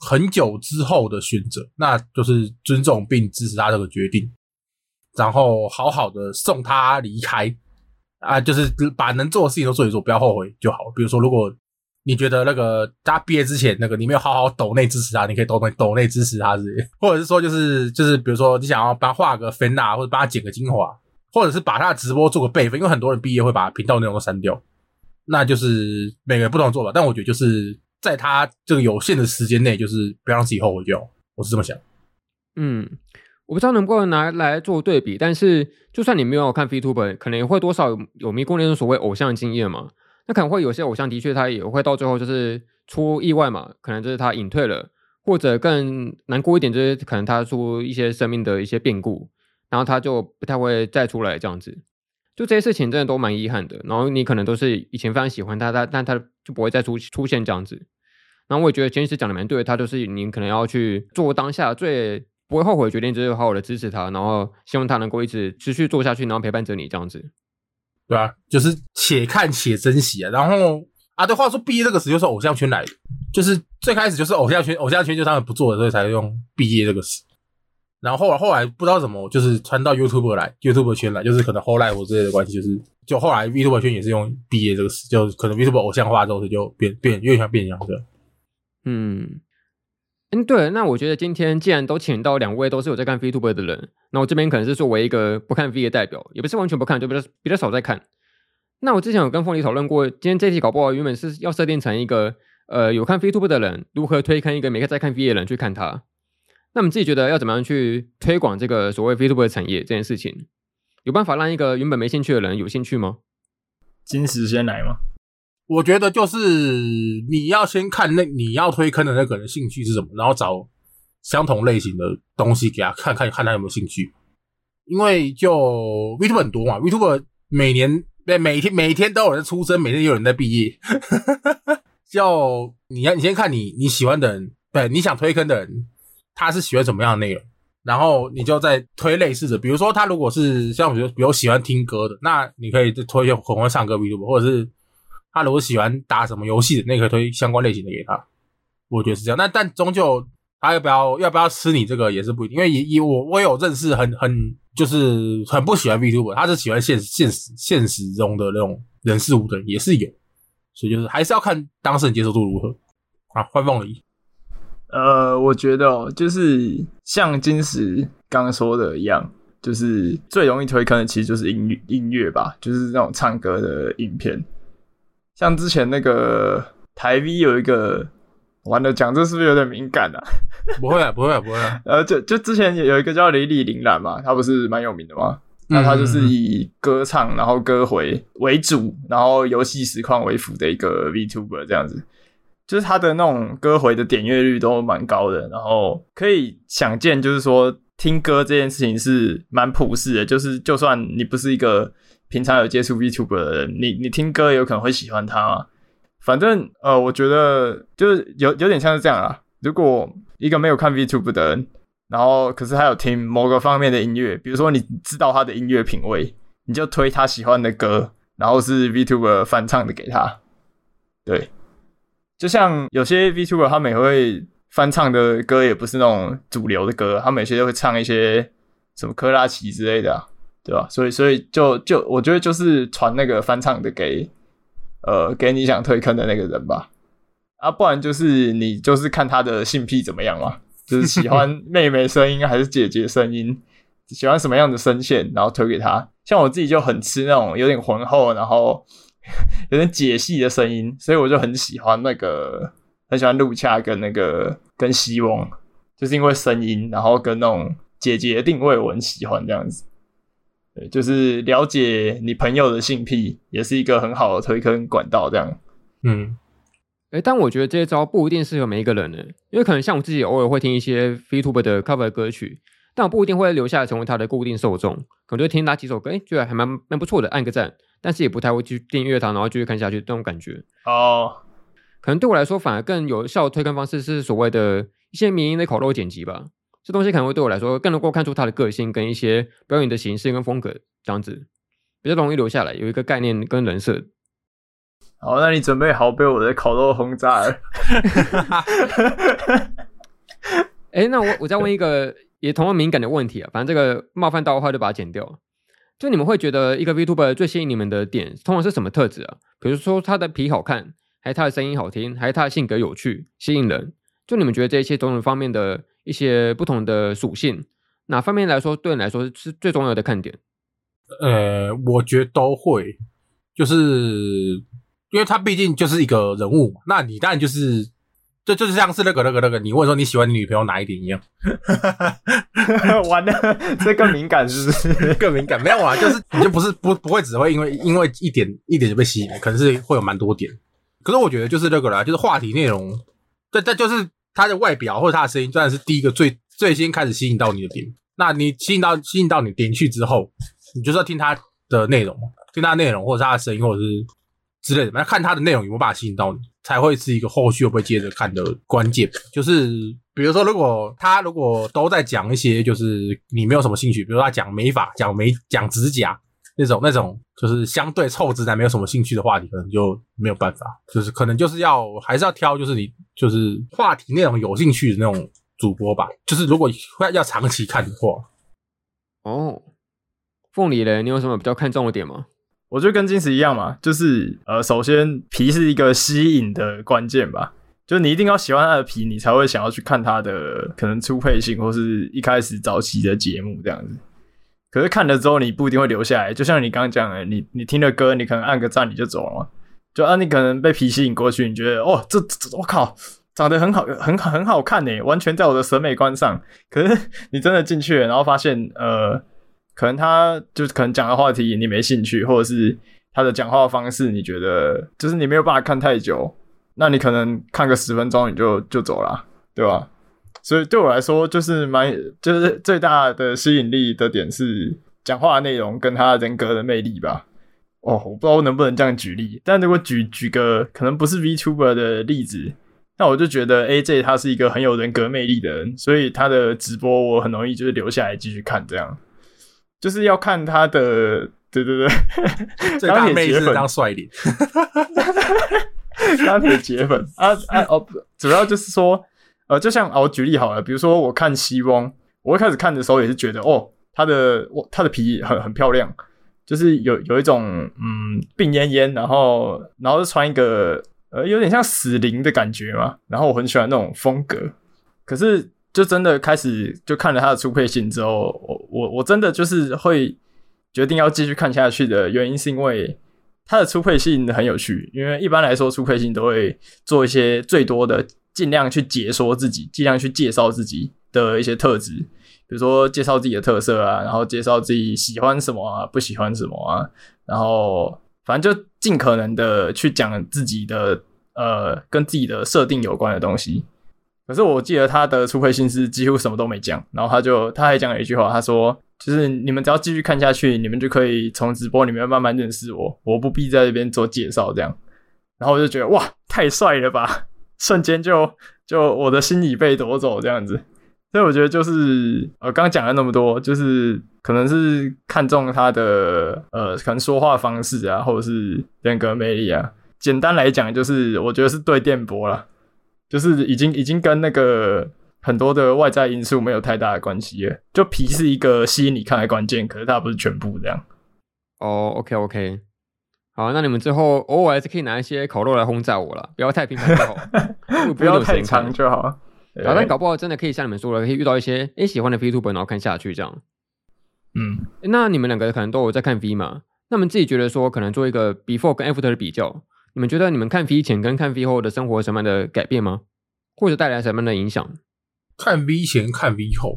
很久之后的选择。那就是尊重并支持他这个决定，然后好好的送他离开啊，就是把能做的事情都做一做，不要后悔就好。比如说，如果你觉得那个他毕业之前，那个你没有好好抖内支持他，你可以抖内抖内支持他，是？或者是说，就是就是，比如说你想要帮他画个分啊，或者帮他剪个精华，或者是把他的直播做个备份，因为很多人毕业会把频道内容都删掉，那就是每个人不同做法。但我觉得就是在他这个有限的时间内，就是不要让自己后悔就好。我是这么想。嗯，我不知道能不能拿来做对比，但是就算你没有看 VTuber，可能也会多少有迷过那种所谓偶像经验嘛。那可能会有些偶像的确他也会到最后就是出意外嘛，可能就是他隐退了，或者更难过一点就是可能他出一些生命的一些变故，然后他就不太会再出来这样子。就这些事情真的都蛮遗憾的。然后你可能都是以前非常喜欢他，他但他就不会再出出现这样子。然后我也觉得前期讲的蛮对，他就是你可能要去做当下最不会后悔的决定，就是好好的支持他，然后希望他能够一直持续做下去，然后陪伴着你这样子。对啊，就是且看且珍惜啊。然后啊，对，话说毕业这个词就是偶像圈来的，就是最开始就是偶像圈，偶像圈就是他们不做的，所以才用毕业这个词。然后后来后来不知道怎么，就是传到 YouTube 来，YouTube 圈来，就是可能后来我之类的关系，就是就后来 YouTube 圈也是用毕业这个词，就可能 YouTube 偶像化之后，就变变越像变样的。嗯。嗯，对，那我觉得今天既然都请到两位都是有在看 VTuber 的人，那我这边可能是作为一个不看 V 的代表，也不是完全不看，就比较比较少在看。那我之前有跟凤梨讨论过，今天这题搞不好原本是要设定成一个，呃，有看 VTuber 的人如何推坑一个没在看 V 的人去看他。那你自己觉得要怎么样去推广这个所谓 VTuber 产业这件事情，有办法让一个原本没兴趣的人有兴趣吗？金石先来吗？我觉得就是你要先看那你要推坑的那个人兴趣是什么，然后找相同类型的东西给他看看，看他有没有兴趣。因为就 v t u b e 很多嘛 v t u b e 每年对每天每天都有人出生，每天都有人在毕业。就你要你先看你你喜欢的人，对你想推坑的人，他是喜欢什么样的内容，然后你就再推类似的。比如说他如果是像比如比如喜欢听歌的，那你可以推一些很会唱歌 v t u b e 或者是。他如果喜欢打什么游戏的，那可以推相关类型的给他，我觉得是这样。但但终究他要不要要不要吃你这个也是不一定，因为以以我我有认识很很就是很不喜欢 VTuber，他是喜欢现现实现实中的那种人事物的也是有，所以就是还是要看当事人接受度如何啊。换凤梨，呃，我觉得，就是像金石刚刚说的一样，就是最容易推坑的，其实就是音乐音乐吧，就是那种唱歌的影片。像之前那个台 V 有一个，完了讲这是不是有点敏感啊？不会啊，不会啊，不会啊。呃，就就之前有一个叫李李铃兰嘛，他不是蛮有名的吗？那他就是以歌唱然后歌回为主，然后游戏实况为辅的一个 VTuber 这样子。就是他的那种歌回的点阅率都蛮高的，然后可以想见，就是说听歌这件事情是蛮普世的，就是就算你不是一个平常有接触 VTuber 的人，你你听歌有可能会喜欢他嘛。反正呃，我觉得就是有有点像是这样啊。如果一个没有看 VTuber 的人，然后可是他有听某个方面的音乐，比如说你知道他的音乐品味，你就推他喜欢的歌，然后是 VTuber 翻唱的给他，对。就像有些 VTuber 他们也会翻唱的歌，也不是那种主流的歌，他们有些都会唱一些什么科拉奇之类的啊，对吧？所以，所以就就我觉得就是传那个翻唱的给呃给你想退坑的那个人吧，啊，不然就是你就是看他的性癖怎么样嘛，就是喜欢 妹妹声音还是姐姐声音，喜欢什么样的声线，然后推给他。像我自己就很吃那种有点浑厚，然后。有点解析的声音，所以我就很喜欢那个，很喜欢陆恰跟那个跟西翁，就是因为声音，然后跟那种姐姐的定位，我很喜欢这样子。对，就是了解你朋友的性癖，也是一个很好的推坑管道。这样，嗯，哎、欸，但我觉得这些招不一定适合每一个人呢，因为可能像我自己偶尔会听一些 VTuber 的 cover 歌曲，但我不一定会留下来成为他的固定受众，可能就听他几首歌，哎、欸，觉得还蛮蛮不错的，按个赞。但是也不太会去订阅它，然后继续看下去这种感觉哦。Oh. 可能对我来说，反而更有效的推坑方式是所谓的一些民营的烤肉剪辑吧。这东西可能会对我来说更能够看出他的个性跟一些表演的形式跟风格，这样子比较容易留下来，有一个概念跟人设。好，那你准备好被我的烤肉轰炸了？哎、欸，那我我再问一个也同样敏感的问题啊，反正这个冒犯到的话就把它剪掉。就你们会觉得一个 VTuber 最吸引你们的点，通常是什么特质啊？比如说他的皮好看，还是他的声音好听，还是他的性格有趣、吸引人？就你们觉得这一些种种方面的一些不同的属性，哪方面来说对你来说是最重要的看点？呃，我觉得都会，就是因为他毕竟就是一个人物，那你当然就是。这就是像是那个那个那个，你问说你喜欢你女朋友哪一点一样，完了，这更敏感是不是？更敏感没有啊，就是你就不是不不会只会因为因为一点一点就被吸引，可能是会有蛮多点。可是我觉得就是那个啦，就是话题内容，这这就是他的外表或者他的声音，当然是第一个最最先开始吸引到你的点。那你吸引到吸引到你点去之后，你就是要听他的内容，听他的内容或者他的声音或者是之类的，要看他的内容有没有办法吸引到你。才会是一个后续会不会接着看的关键，就是比如说，如果他如果都在讲一些就是你没有什么兴趣，比如他讲美发、讲美、讲指甲那种那种，就是相对臭直男没有什么兴趣的话题，可能就没有办法，就是可能就是要还是要挑，就是你就是话题内容有兴趣的那种主播吧，就是如果要要长期看的话，哦，凤梨嘞，你有什么比较看重的点吗？我觉得跟金石一样嘛，就是呃，首先皮是一个吸引的关键吧，就你一定要喜欢他的皮，你才会想要去看他的可能初配信或是一开始早期的节目这样子。可是看了之后，你不一定会留下来，就像你刚刚讲的，你你听了歌，你可能按个赞你就走了，就啊，你可能被皮吸引过去，你觉得哦，这这我靠，长得很好，很很好看诶，完全在我的审美观上。可是你真的进去了，然后发现呃。可能他就是可能讲的话题你没兴趣，或者是他的讲话方式你觉得就是你没有办法看太久，那你可能看个十分钟你就就走了，对吧？所以对我来说就是蛮就是最大的吸引力的点是讲话的内容跟他人格的魅力吧。哦，我不知道能不能这样举例，但如果举举个可能不是 VTuber 的例子，那我就觉得 AJ 他是一个很有人格魅力的人，所以他的直播我很容易就是留下来继续看这样。就是要看他的，对对对，最大魅力是当帅脸，钢铁铁粉啊啊哦，主要就是说，呃，就像我举例好了，比如说我看西翁，我一开始看的时候也是觉得，哦，他的他的皮很很漂亮，就是有有一种嗯病恹恹，然后然后是穿一个呃有点像死灵的感觉嘛，然后我很喜欢那种风格，可是。就真的开始就看了他的出配信之后，我我我真的就是会决定要继续看下去的原因，是因为他的出配信很有趣。因为一般来说，出配信都会做一些最多的，尽量去解说自己，尽量去介绍自己的一些特质，比如说介绍自己的特色啊，然后介绍自己喜欢什么啊，不喜欢什么啊，然后反正就尽可能的去讲自己的呃跟自己的设定有关的东西。可是我记得他的初会心思几乎什么都没讲，然后他就他还讲了一句话，他说：“就是你们只要继续看下去，你们就可以从直播里面慢慢认识我，我不必在这边做介绍这样。”然后我就觉得哇，太帅了吧！瞬间就就我的心已被夺走这样子。所以我觉得就是呃，刚讲了那么多，就是可能是看中他的呃，可能说话方式啊，或者是人格魅力啊。简单来讲，就是我觉得是对电波了。就是已经已经跟那个很多的外在因素没有太大的关系了，就皮是一个吸引你看的关键，可是它不是全部这样。哦，OK OK，好，那你们最后偶尔还是可以拿一些烤肉来轰炸我了，不要太频繁就好，不要太长就好。好，但搞不好真的可以像你们说的，可以遇到一些诶喜欢的 VTuber，然后看下去这样。嗯，那你们两个可能都有在看 V 嘛？那么自己觉得说，可能做一个 Before 跟 After 的比较。你们觉得你们看 V 前跟看 V 后的生活有什么样的改变吗？或者带来什么样的影响？看 V 前看 V 后，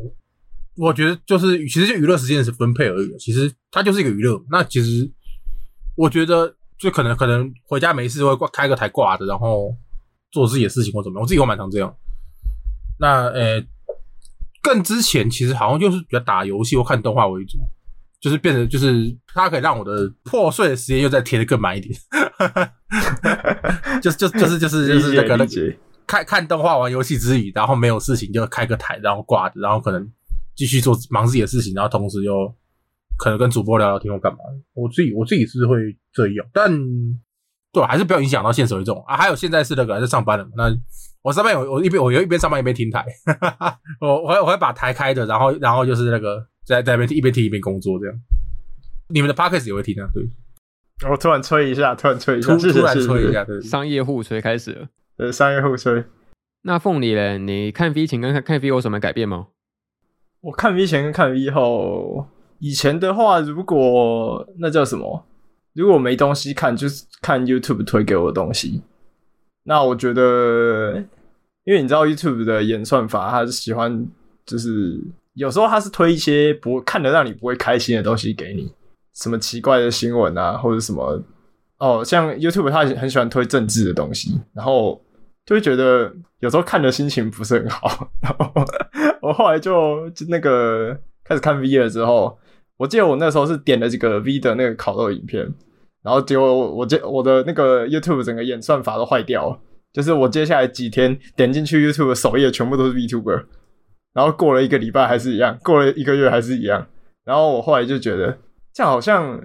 我觉得就是其实就娱乐时间是分配而已。其实它就是一个娱乐。那其实我觉得就可能可能回家没事会挂开个台挂着，然后做自己的事情或怎么样。我自己会蛮常这样。那呃，更之前其实好像就是比较打游戏或看动画为主。就是变得，就是它可以让我的破碎的时间又再贴的更满一点，就是就就是就是就是那个看看动画、玩游戏之余，然后没有事情就开个台，然后挂着，然后可能继续做忙自己的事情，然后同时又可能跟主播聊聊天或干嘛。我自己我自己是会这样，但对还是不要影响到现实为重啊。还有现在是那个还在上班了，那我上班有我一边我有一边上班一边听台，我我会我会把台开着，然后然后就是那个。在在那边一边听一边工作，这样。你们的 podcast 也会听啊？对。我突然吹一下，突然吹一下，突突然吹一下，对。商业互吹开始了。呃，商业互吹。那凤梨嘞？你看 V 前跟看看 V 有什么改变吗？我看 V 前跟看 V 后，以前的话，如果那叫什么？如果没东西看，就是看 YouTube 推给我的东西。那我觉得，因为你知道 YouTube 的演算法，它是喜欢就是。有时候他是推一些不看得让你不会开心的东西给你，什么奇怪的新闻啊，或者什么哦，像 YouTube 他很喜欢推政治的东西，然后就会觉得有时候看的心情不是很好。然后我后来就就那个开始看 V 了之后，我记得我那时候是点了几个 V 的那个烤肉影片，然后结果我我这我的那个 YouTube 整个演算法都坏掉了，就是我接下来几天点进去 YouTube 首页全部都是 VTuber。然后过了一个礼拜还是一样，过了一个月还是一样。然后我后来就觉得这样好像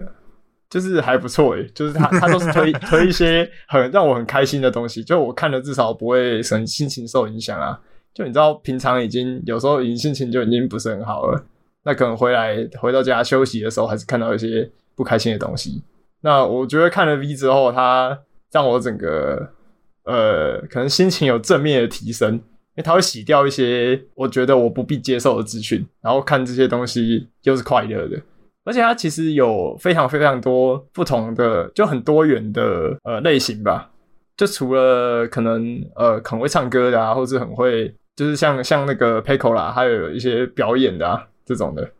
就是还不错诶，就是他他都是推 推一些很让我很开心的东西，就我看了至少不会神心情受影响啊。就你知道，平常已经有时候已经心情就已经不是很好了，那可能回来回到家休息的时候，还是看到一些不开心的东西。那我觉得看了 V 之后，它让我整个呃可能心情有正面的提升。因为它会洗掉一些我觉得我不必接受的资讯，然后看这些东西又是快乐的，而且它其实有非常非常多不同的，就很多元的呃类型吧。就除了可能呃很会唱歌的啊，或是很会就是像像那个 Peco 啦，还有一些表演的啊这种的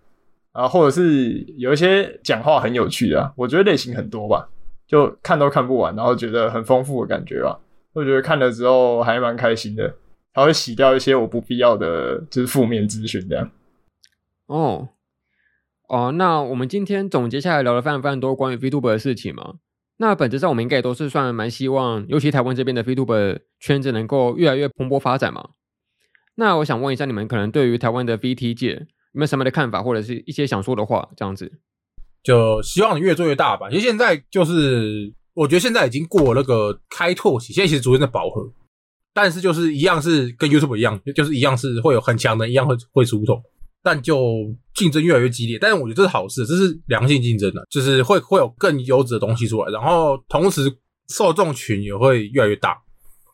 啊，或者是有一些讲话很有趣的啊，我觉得类型很多吧，就看都看不完，然后觉得很丰富的感觉吧。我觉得看了之后还蛮开心的。它会洗掉一些我不必要的，就是负面资讯这样。哦，哦，那我们今天总结下来聊了非常非常多关于 VTuber 的事情嘛。那本质上我们应该也都是算蛮希望，尤其台湾这边的 VTuber 圈子能够越来越蓬勃发展嘛。那我想问一下，你们可能对于台湾的 VT 界有没有什么的看法，或者是一些想说的话？这样子，就希望你越做越大吧。其实现在就是，我觉得现在已经过那个开拓期，现在其实逐渐在饱和。但是就是一样是跟 YouTube 一样，就是一样是会有很强的，一样会会出头，但就竞争越来越激烈。但是我觉得这是好事，这是良性竞争的，就是会会有更优质的东西出来，然后同时受众群也会越来越大。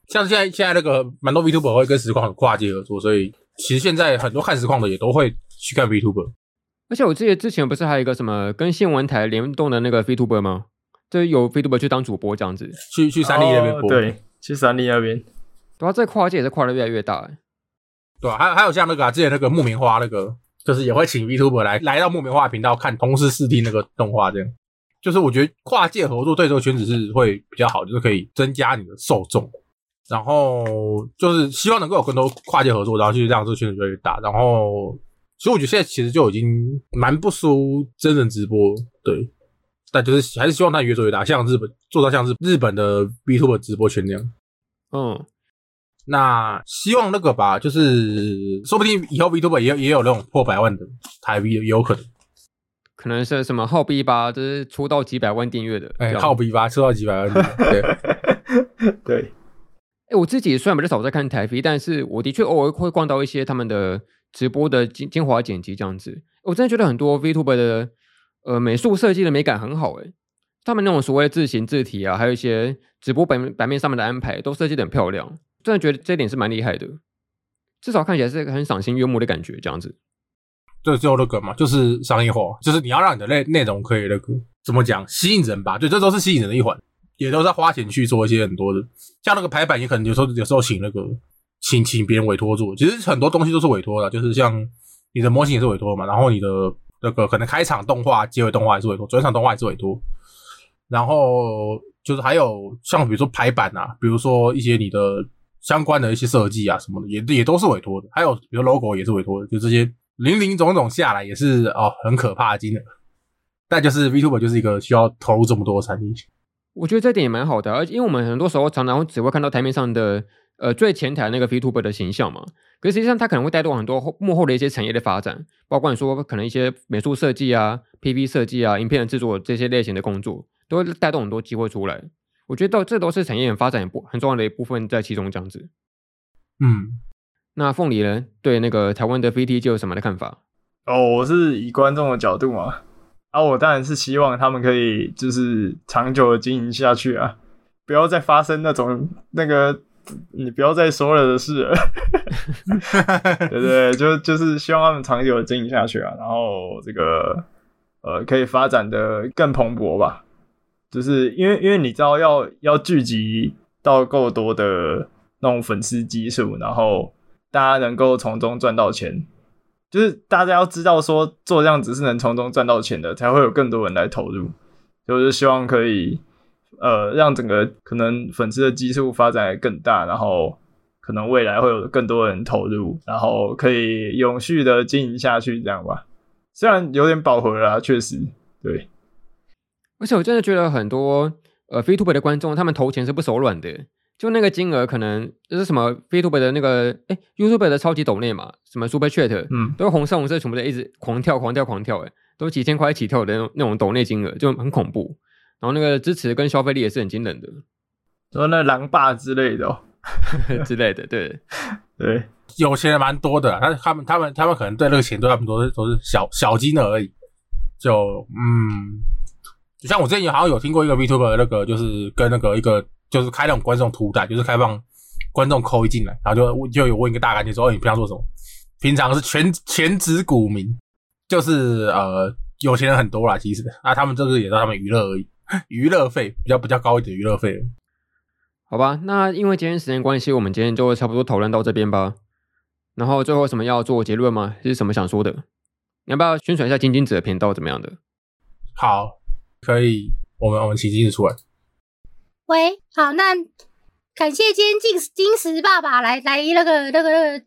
像现在现在那个蛮多 VTuber 会跟实况很跨界合作，所以其实现在很多看实况的也都会去看 VTuber。而且我记得之前不是还有一个什么跟新闻台联动的那个 VTuber 吗？就有 VTuber 去当主播这样子，去去三立那边播。哦，对，去三立那边。对啊，这跨界也是跨的越来越大，对啊，还有还有像那个、啊、之前那个木棉花那个，就是也会请 VTuber 来来到木棉花频道看同时试听那个动画，这样。就是我觉得跨界合作对这个圈子是会比较好，就是可以增加你的受众，然后就是希望能够有更多跨界合作，然后去让这个圈子越来越大。然后，所以我觉得现在其实就已经蛮不输真人直播，对。但就是还是希望它越做越大，像日本做到像日日本的 VTuber 直播圈那样。嗯，那希望那个吧，就是说不定以后 VTuber 也也有那种破百万的台币也有可能。可能是什么号 B 吧，就是出到几百万订阅的。哎、欸，号 B 吧，出到几百万订阅。对 对。哎、欸，我自己虽然比较少在看台币但是我的确偶尔会逛到一些他们的直播的精精华剪辑这样子。我真的觉得很多 VTuber 的呃美术设计的美感很好，哎，他们那种所谓的字型字体啊，还有一些直播版版面上面的安排，都设计的很漂亮。真的觉得这一点是蛮厉害的，至少看起来是很赏心悦目的感觉这样子。对，就那个嘛，就是商业化，就是你要让你的内内容可以那个怎么讲，吸引人吧？对，这都是吸引人的一环，也都在花钱去做一些很多的，像那个排版，也可能有时候有时候请那个请请别人委托做，其实很多东西都是委托的，就是像你的模型也是委托嘛，然后你的那个可能开场动画、结尾动画也是委托，转场动画也是委托，然后就是还有像比如说排版啊，比如说一些你的相关的一些设计啊什么的，也也都是委托的，还有比如 logo 也是委托的，就这些。林林总总下来也是哦，很可怕的金额。但就是 VTuber 就是一个需要投入这么多的产业。我觉得这点也蛮好的，而因为我们很多时候常常只会看到台面上的呃最前台那个 VTuber 的形象嘛，可是实际上它可能会带动很多幕后的一些产业的发展，包括你说可能一些美术设计啊、PV 设计啊、影片的制作这些类型的工作，都会带动很多机会出来。我觉得到这都是产业发展一很重要的一部分在其中这样子。嗯。那凤梨呢？对那个台湾的 VT 就有什么的看法？哦，我是以观众的角度嘛，啊，我当然是希望他们可以就是长久的经营下去啊，不要再发生那种那个你不要再说了的事了，对对，就就是希望他们长久的经营下去啊，然后这个呃可以发展的更蓬勃吧，就是因为因为你知道要要聚集到够多的那种粉丝基数，然后。大家能够从中赚到钱，就是大家要知道说做这样子是能从中赚到钱的，才会有更多人来投入。就是希望可以呃让整个可能粉丝的基数发展更大，然后可能未来会有更多人投入，然后可以永续的经营下去，这样吧。虽然有点饱和了，确实对。而且我真的觉得很多呃 VTuber 的观众，他们投钱是不手软的。就那个金额，可能就是什么 VTuber 的那个，哎，YouTube 的超级抖内嘛，什么 Super Chat，嗯，都是红色红色，全部在一直狂跳狂跳狂跳，哎，都几千块起跳的那种那种抖内金额，就很恐怖。然后那个支持跟消费力也是很惊人的，说那狼爸之类的，哦，之类的，对 对，有钱人蛮多的，但是他们他们他们可能对那个钱对他们都是都是小小金额而已。就嗯，就像我之前好像有听过一个 VTuber 那个，就是跟那个一个。就是开那种观众图带，就是开放观众扣一进来，然后就就有问一个大概，就说：“哦，你平常做什么？”平常是全全职股民，就是呃有钱人很多啦，其实啊，他们这个也是他们娱乐而已，娱乐费比较比较高一点娱乐费。好吧，那因为今天时间关系，我们今天就差不多讨论到这边吧。然后最后什么要做结论吗？是什么想说的？你要不要宣传一下金金子的频道怎么样的？好，可以，我们我们请金子出来。喂，好，那感谢今天金金石爸爸来来那个那个那个，哎、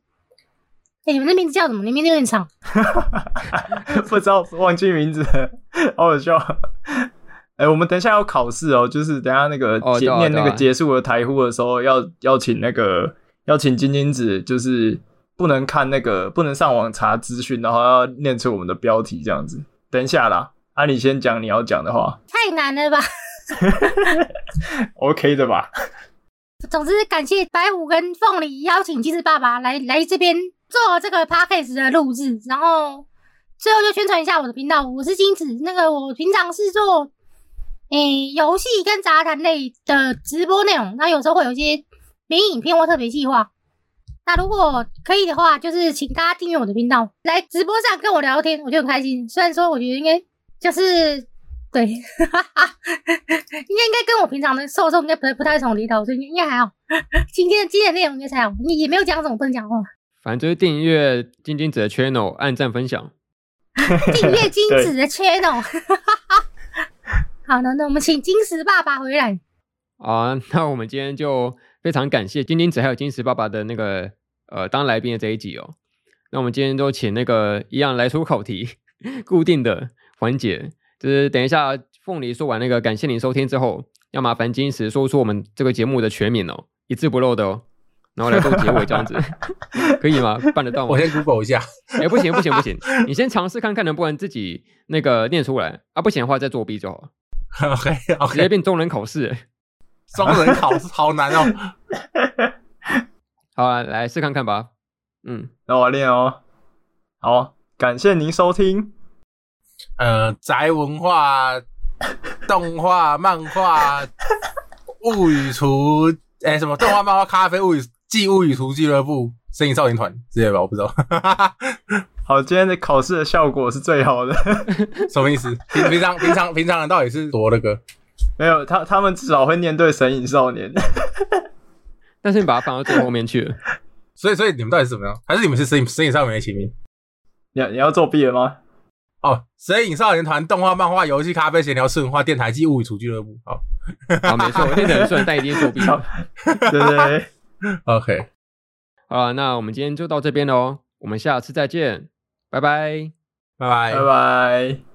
欸，你们的名字叫什么？你名字有点长，不知道忘记名字，好好笑。哎、欸，我们等一下要考试哦，就是等一下那个结、哦、念那个结束的台呼的时候，要要请那个要请金金子，就是不能看那个不能上网查资讯，然后要念出我们的标题这样子。等一下啦，啊，你先讲你要讲的话，太难了吧？OK 的吧。总之，感谢白虎跟凤梨邀请金子爸爸来来这边做这个 Podcast 的录制，然后最后就宣传一下我的频道。我是金子，那个我平常是做诶游戏跟杂谈类的直播内容，那有时候会有一些名影片或特别计划。那如果可以的话，就是请大家订阅我的频道，来直播上跟我聊天，我就很开心。虽然说我觉得应该就是对，应该应该跟我平常的受众应该不太不太同的一套，所以应该还好。今天今天的内容应该才好，你也没有讲什么不能讲话。反正就是订阅金金子的 channel，按赞分享。订阅金子的 channel。好的，那我们请金石爸爸回来。啊，那我们今天就非常感谢金金子还有金石爸爸的那个呃当来宾的这一集哦。那我们今天都请那个一样来出考题，固定的环节，就是等一下凤梨说完那个感谢您收听之后，要麻烦金石说出我们这个节目的全名哦，一字不漏的哦，然后来做结尾这样子，可以吗？办得到吗？我先 Google 一下。哎，不行不行不行，你先尝试看看能不能自己那个念出来啊，不行的话再作弊就好。OK OK，直接变中人考试，中人考试好难哦。好啊，来试看看吧。嗯，那我练哦。好，感谢您收听。呃，宅文化、动画、漫画、物语厨，哎，什么动画、漫画、咖啡、物语、暨物语厨俱乐部、声音少年团之类吧，我不知道。好，今天的考试的效果是最好的，什么意思？平平常 平常平常人到底是多那个？没有他，他们至少会念对《神隐少年》，但是你把它放到最后面去了，所以所以你们到底是怎么样？还是你们是神《神隐神隐少年》的起名？你你要作弊了吗？哦，《神隐少年团》动画、漫画、游戏、咖啡、闲聊、视文化、电台暨物语厨俱乐部。好，好，没错，我念得很顺，但一定作弊。对对对，OK。好了，那我们今天就到这边喽，我们下次再见。拜拜，拜拜，拜拜。